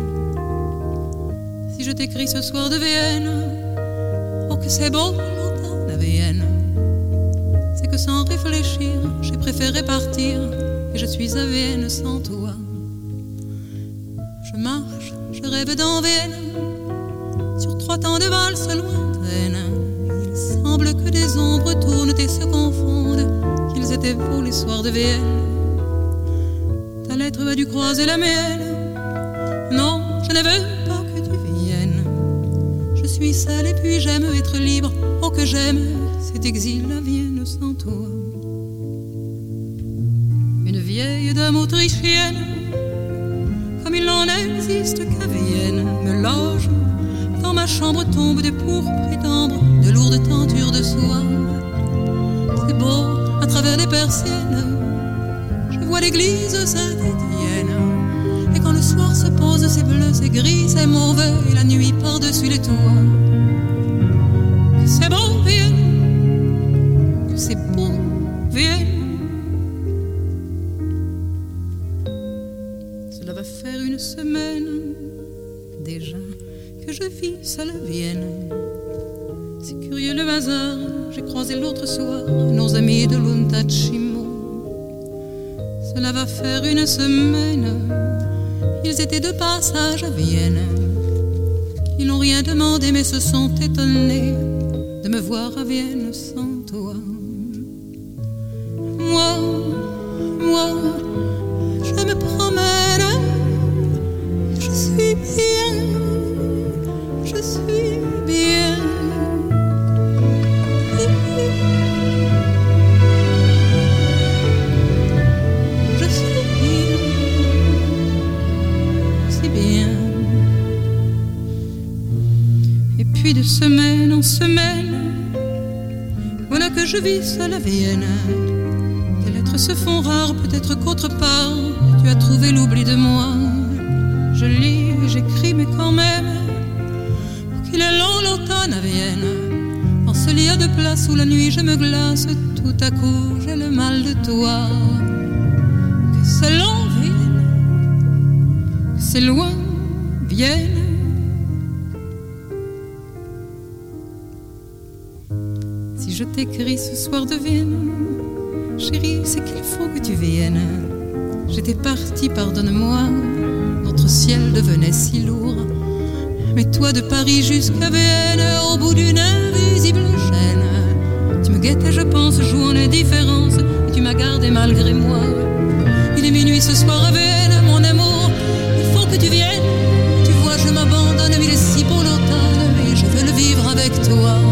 Si je t'écris ce soir de Vienne, oh que c'est beau l'automne à Vienne. C'est que sans réfléchir, j'ai préféré partir et je suis à Vienne sans toi. Je marche, je rêve dans Vienne, valse lointaine. Il semble que des ombres tournent et se confondent, qu'ils étaient beaux les soirs de Vienne. Ta lettre va dû croiser la mienne. Non, je ne veux pas que tu viennes. Je suis seule et puis j'aime être libre. Oh, que j'aime cet exil à Vienne sans toi. Une vieille dame autrichienne, comme il n'en existe qu'à Vienne, me loge. Ma chambre tombe des pourpres et d'ambre, de lourdes tentures de soie. C'est beau à travers les persiennes. Je vois l'église Saint-Étienne. Et quand le soir se pose, c'est bleu, c'est gris, c'est mauvais, la nuit par-dessus les toits. C'est beau, c'est beau, Vienne. Vienne. C'est curieux le hasard, j'ai croisé l'autre soir nos amis de l'Untachimo. Cela va faire une semaine, ils étaient de passage à Vienne. Ils n'ont rien demandé mais se sont étonnés de me voir à Vienne sans toi. Me glace, tout à coup j'ai le mal de toi. Que c'est long, Vienne, que c'est loin, Vienne. Si je t'écris ce soir de Vienne, chérie, c'est qu'il faut que tu viennes. J'étais partie, pardonne-moi, notre ciel devenait si lourd. Mais toi de Paris jusqu'à Vienne, au bout d'une chaîne, et je pense, joue en indifférence, et tu m'as gardé malgré moi. Il est minuit ce soir à Vienne, mon amour, il faut que tu viennes. Tu vois, je m'abandonne, mais il est si beau l'automne, et je veux le vivre avec toi.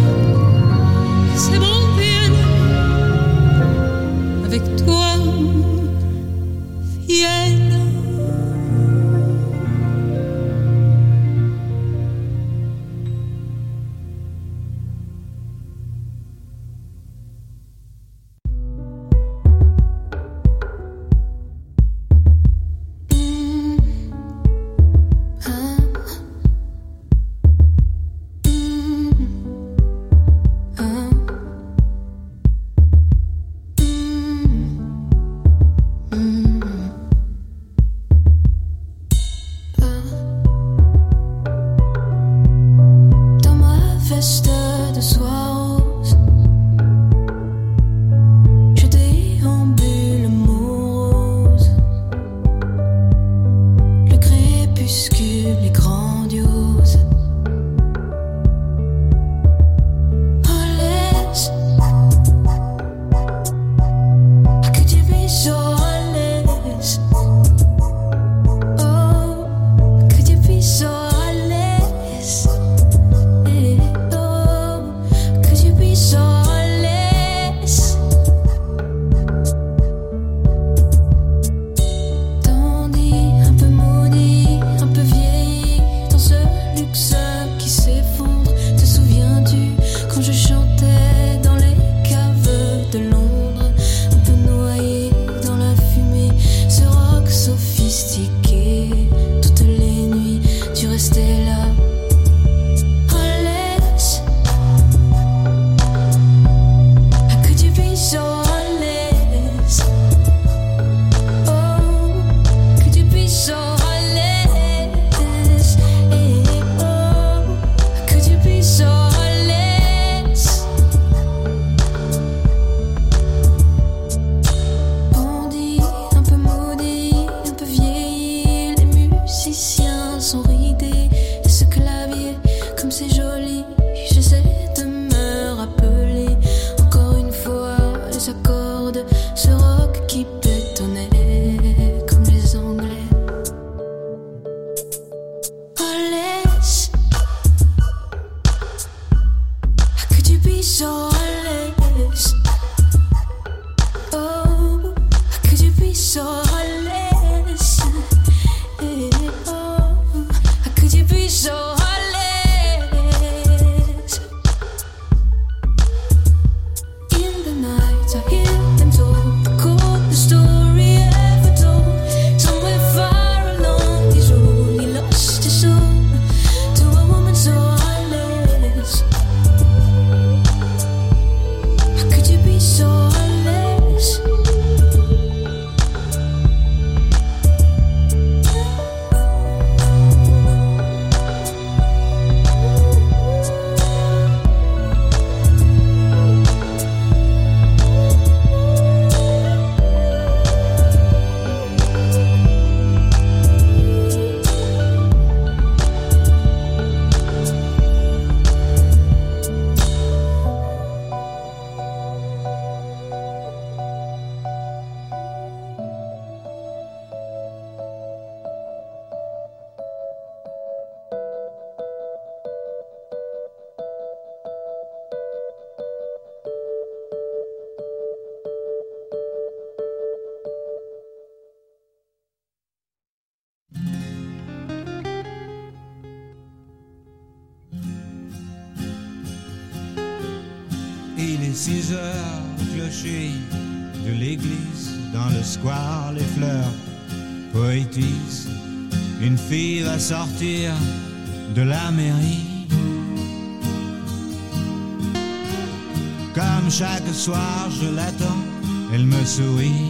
Elle me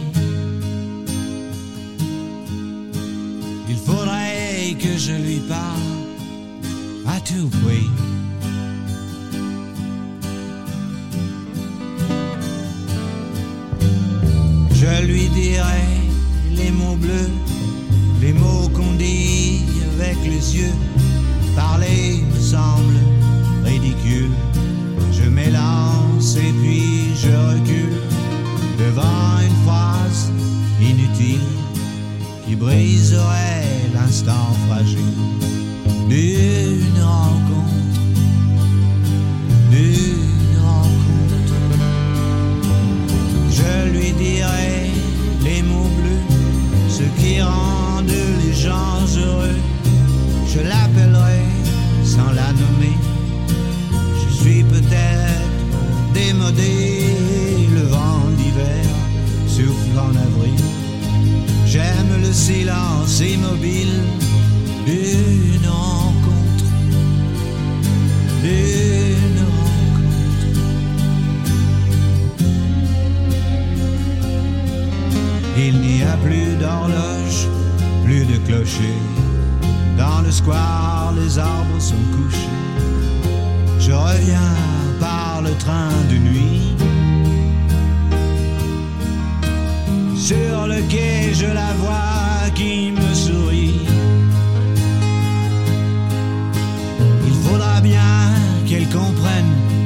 qu'elle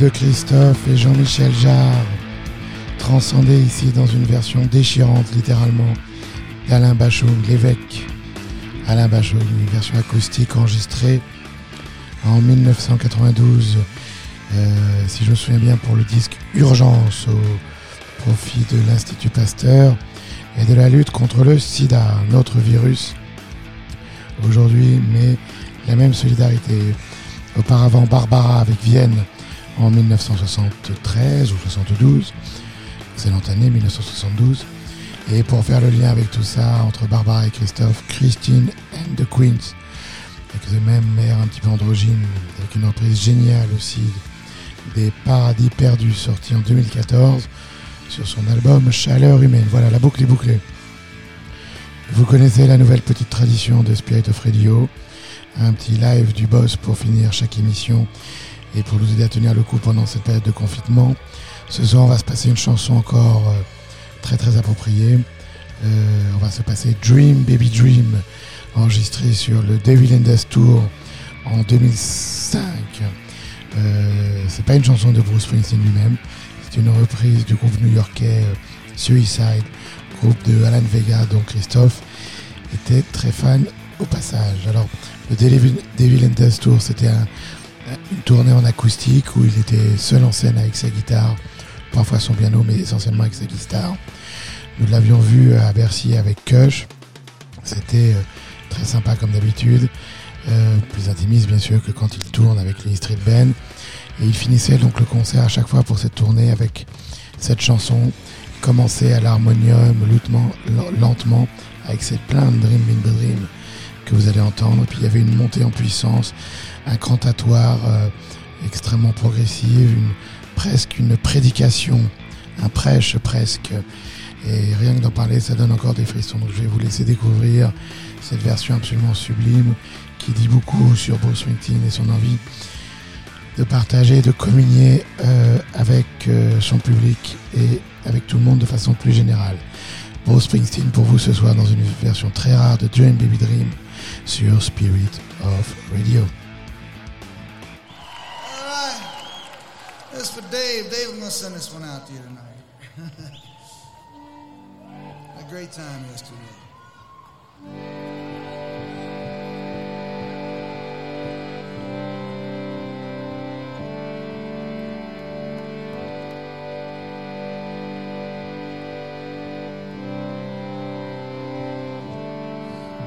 de Christophe et Jean-Michel Jarre, transcendés ici dans une version déchirante littéralement d'Alain Bachung, l'évêque Alain Bachung, une version acoustique enregistrée en 1992, euh, si je me souviens bien, pour le disque Urgence au profit de l'Institut Pasteur et de la lutte contre le sida, notre virus aujourd'hui, mais la même solidarité. Auparavant, Barbara avec Vienne en 1973 ou 72, excellente année 1972. Et pour faire le lien avec tout ça, entre Barbara et Christophe, Christine and the Queens, avec ce même mère un petit peu androgyne, avec une reprise géniale aussi des Paradis perdus, sorti en 2014 sur son album Chaleur humaine. Voilà, la boucle est bouclée. Vous connaissez la nouvelle petite tradition de Spirit of Radio, un petit live du boss pour finir chaque émission et pour nous aider à tenir le coup pendant cette période de confinement. Ce soir, on va se passer une chanson encore euh, très très appropriée. Euh, on va se passer Dream Baby Dream, enregistré sur le and Death Tour en 2005. Euh, c'est pas une chanson de Bruce Springsteen lui-même, c'est une reprise du groupe new-yorkais euh, Suicide, groupe de Alan Vega, dont Christophe était très fan au passage. Alors, le Devil, Devil Death Tour, c'était un- une tournée en acoustique où il était seul en scène avec sa guitare, parfois son piano, mais essentiellement avec sa guitare. Nous l'avions vu à Bercy avec Kush. C'était euh, très sympa comme d'habitude. Euh, plus intimiste bien sûr que quand il tourne avec les Street Band. Et il finissait donc le concert à chaque fois pour cette tournée avec cette chanson. Commençait à l'harmonium lentement, avec cette plainte Dream in Dream que vous allez entendre. Puis il y avait une montée en puissance, un cantatoire euh, extrêmement progressive, une, presque une prédication, un prêche presque. Et rien que d'en parler, ça donne encore des frissons. Donc je vais vous laisser découvrir cette version absolument sublime qui dit beaucoup sur Bruce Springsteen et son envie de partager, de communier euh, avec euh, son public et avec tout le monde de façon plus générale. Bruce Springsteen pour vous ce soir dans une version très rare de Dream Baby Dream sur Spirit of Radio. That's for Dave. Dave, I'm going to send this one out to you tonight. a great time yesterday.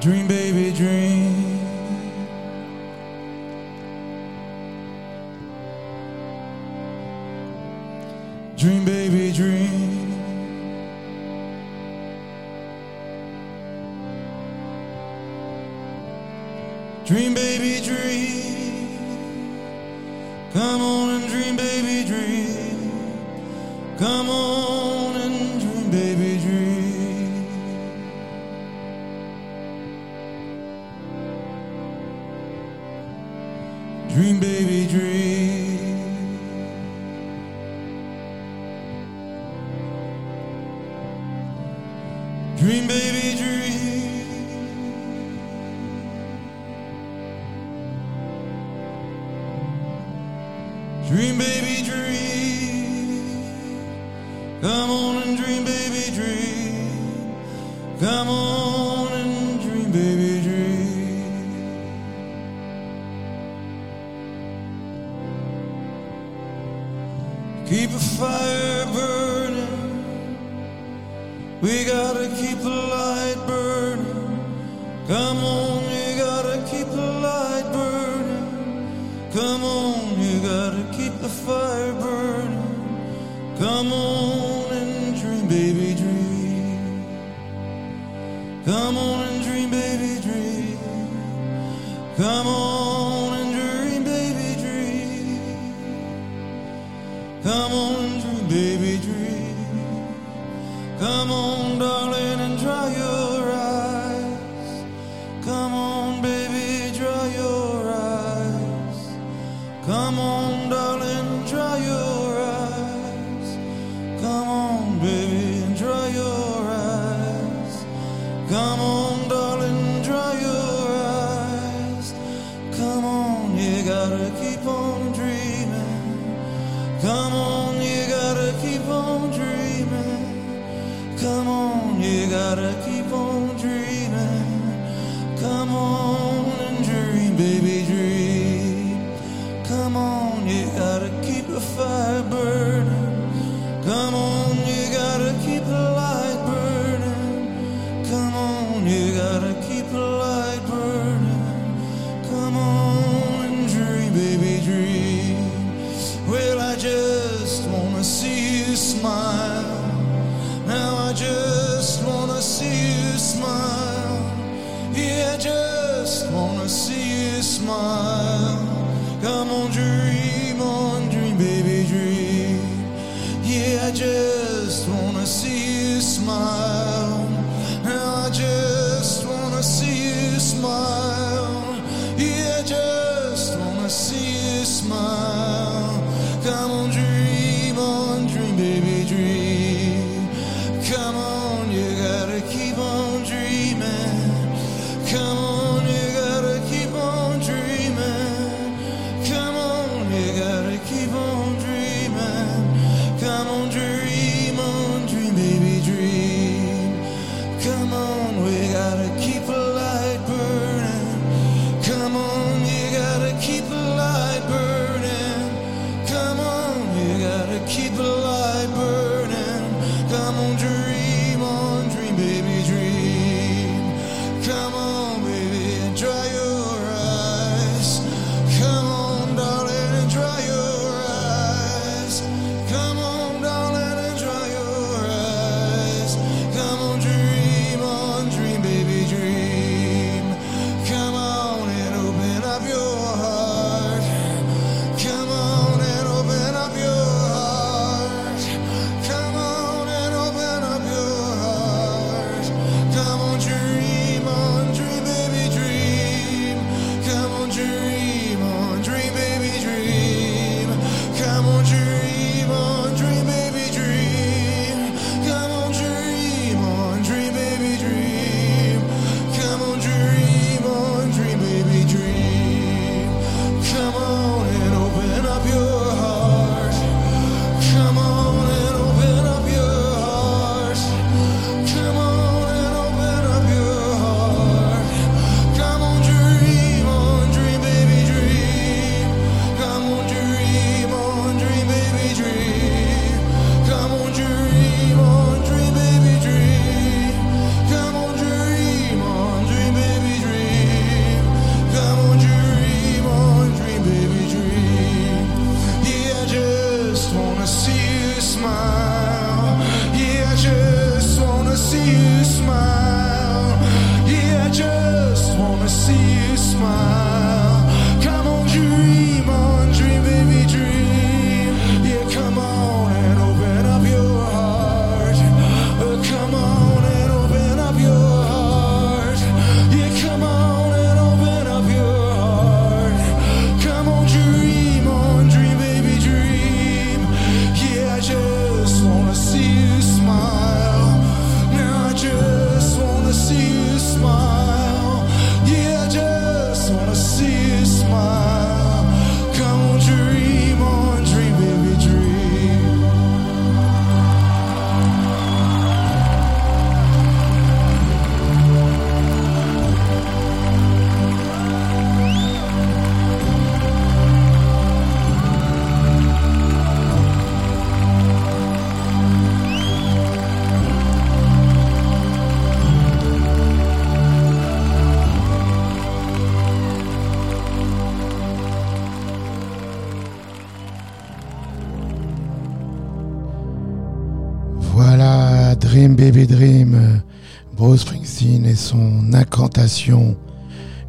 Dream, baby. Dream, Dream, baby, dream.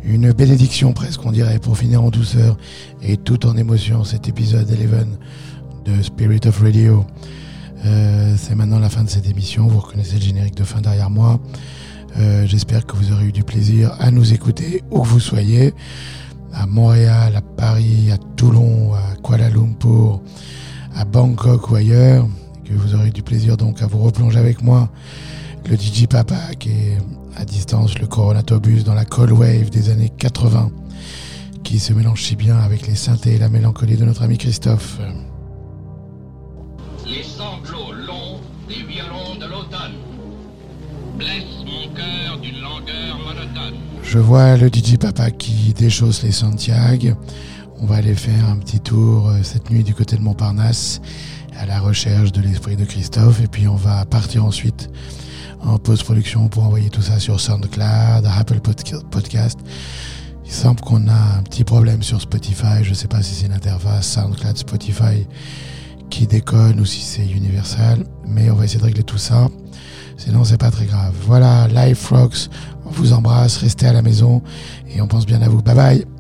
une bénédiction presque, on dirait, pour finir en douceur et tout en émotion cet épisode 11 de Spirit of Radio. Euh, c'est maintenant la fin de cette émission. Vous reconnaissez le générique de fin derrière moi. Euh, j'espère que vous aurez eu du plaisir à nous écouter où que vous soyez, à Montréal, à Paris, à Toulon, à Kuala Lumpur, à Bangkok ou ailleurs. Que vous aurez du plaisir donc à vous replonger avec moi, le DJ Papa qui est distance le Coronatobus dans la Cold Wave des années 80, qui se mélange si bien avec les synthés et la mélancolie de notre ami Christophe. Les sanglots longs des violons de l'automne blessent mon cœur d'une langueur monotone. Je vois le DJ Papa qui déchausse les Santiago. On va aller faire un petit tour euh, cette nuit du côté de Montparnasse à la recherche de l'esprit de Christophe et puis on va partir ensuite post-production pour envoyer tout ça sur SoundCloud, Apple Podcast. Il semble qu'on a un petit problème sur Spotify. Je ne sais pas si c'est l'interface SoundCloud Spotify qui déconne ou si c'est Universal. Mais on va essayer de régler tout ça. Sinon, c'est pas très grave. Voilà, Life Rocks. On vous embrasse. Restez à la maison et on pense bien à vous. Bye bye.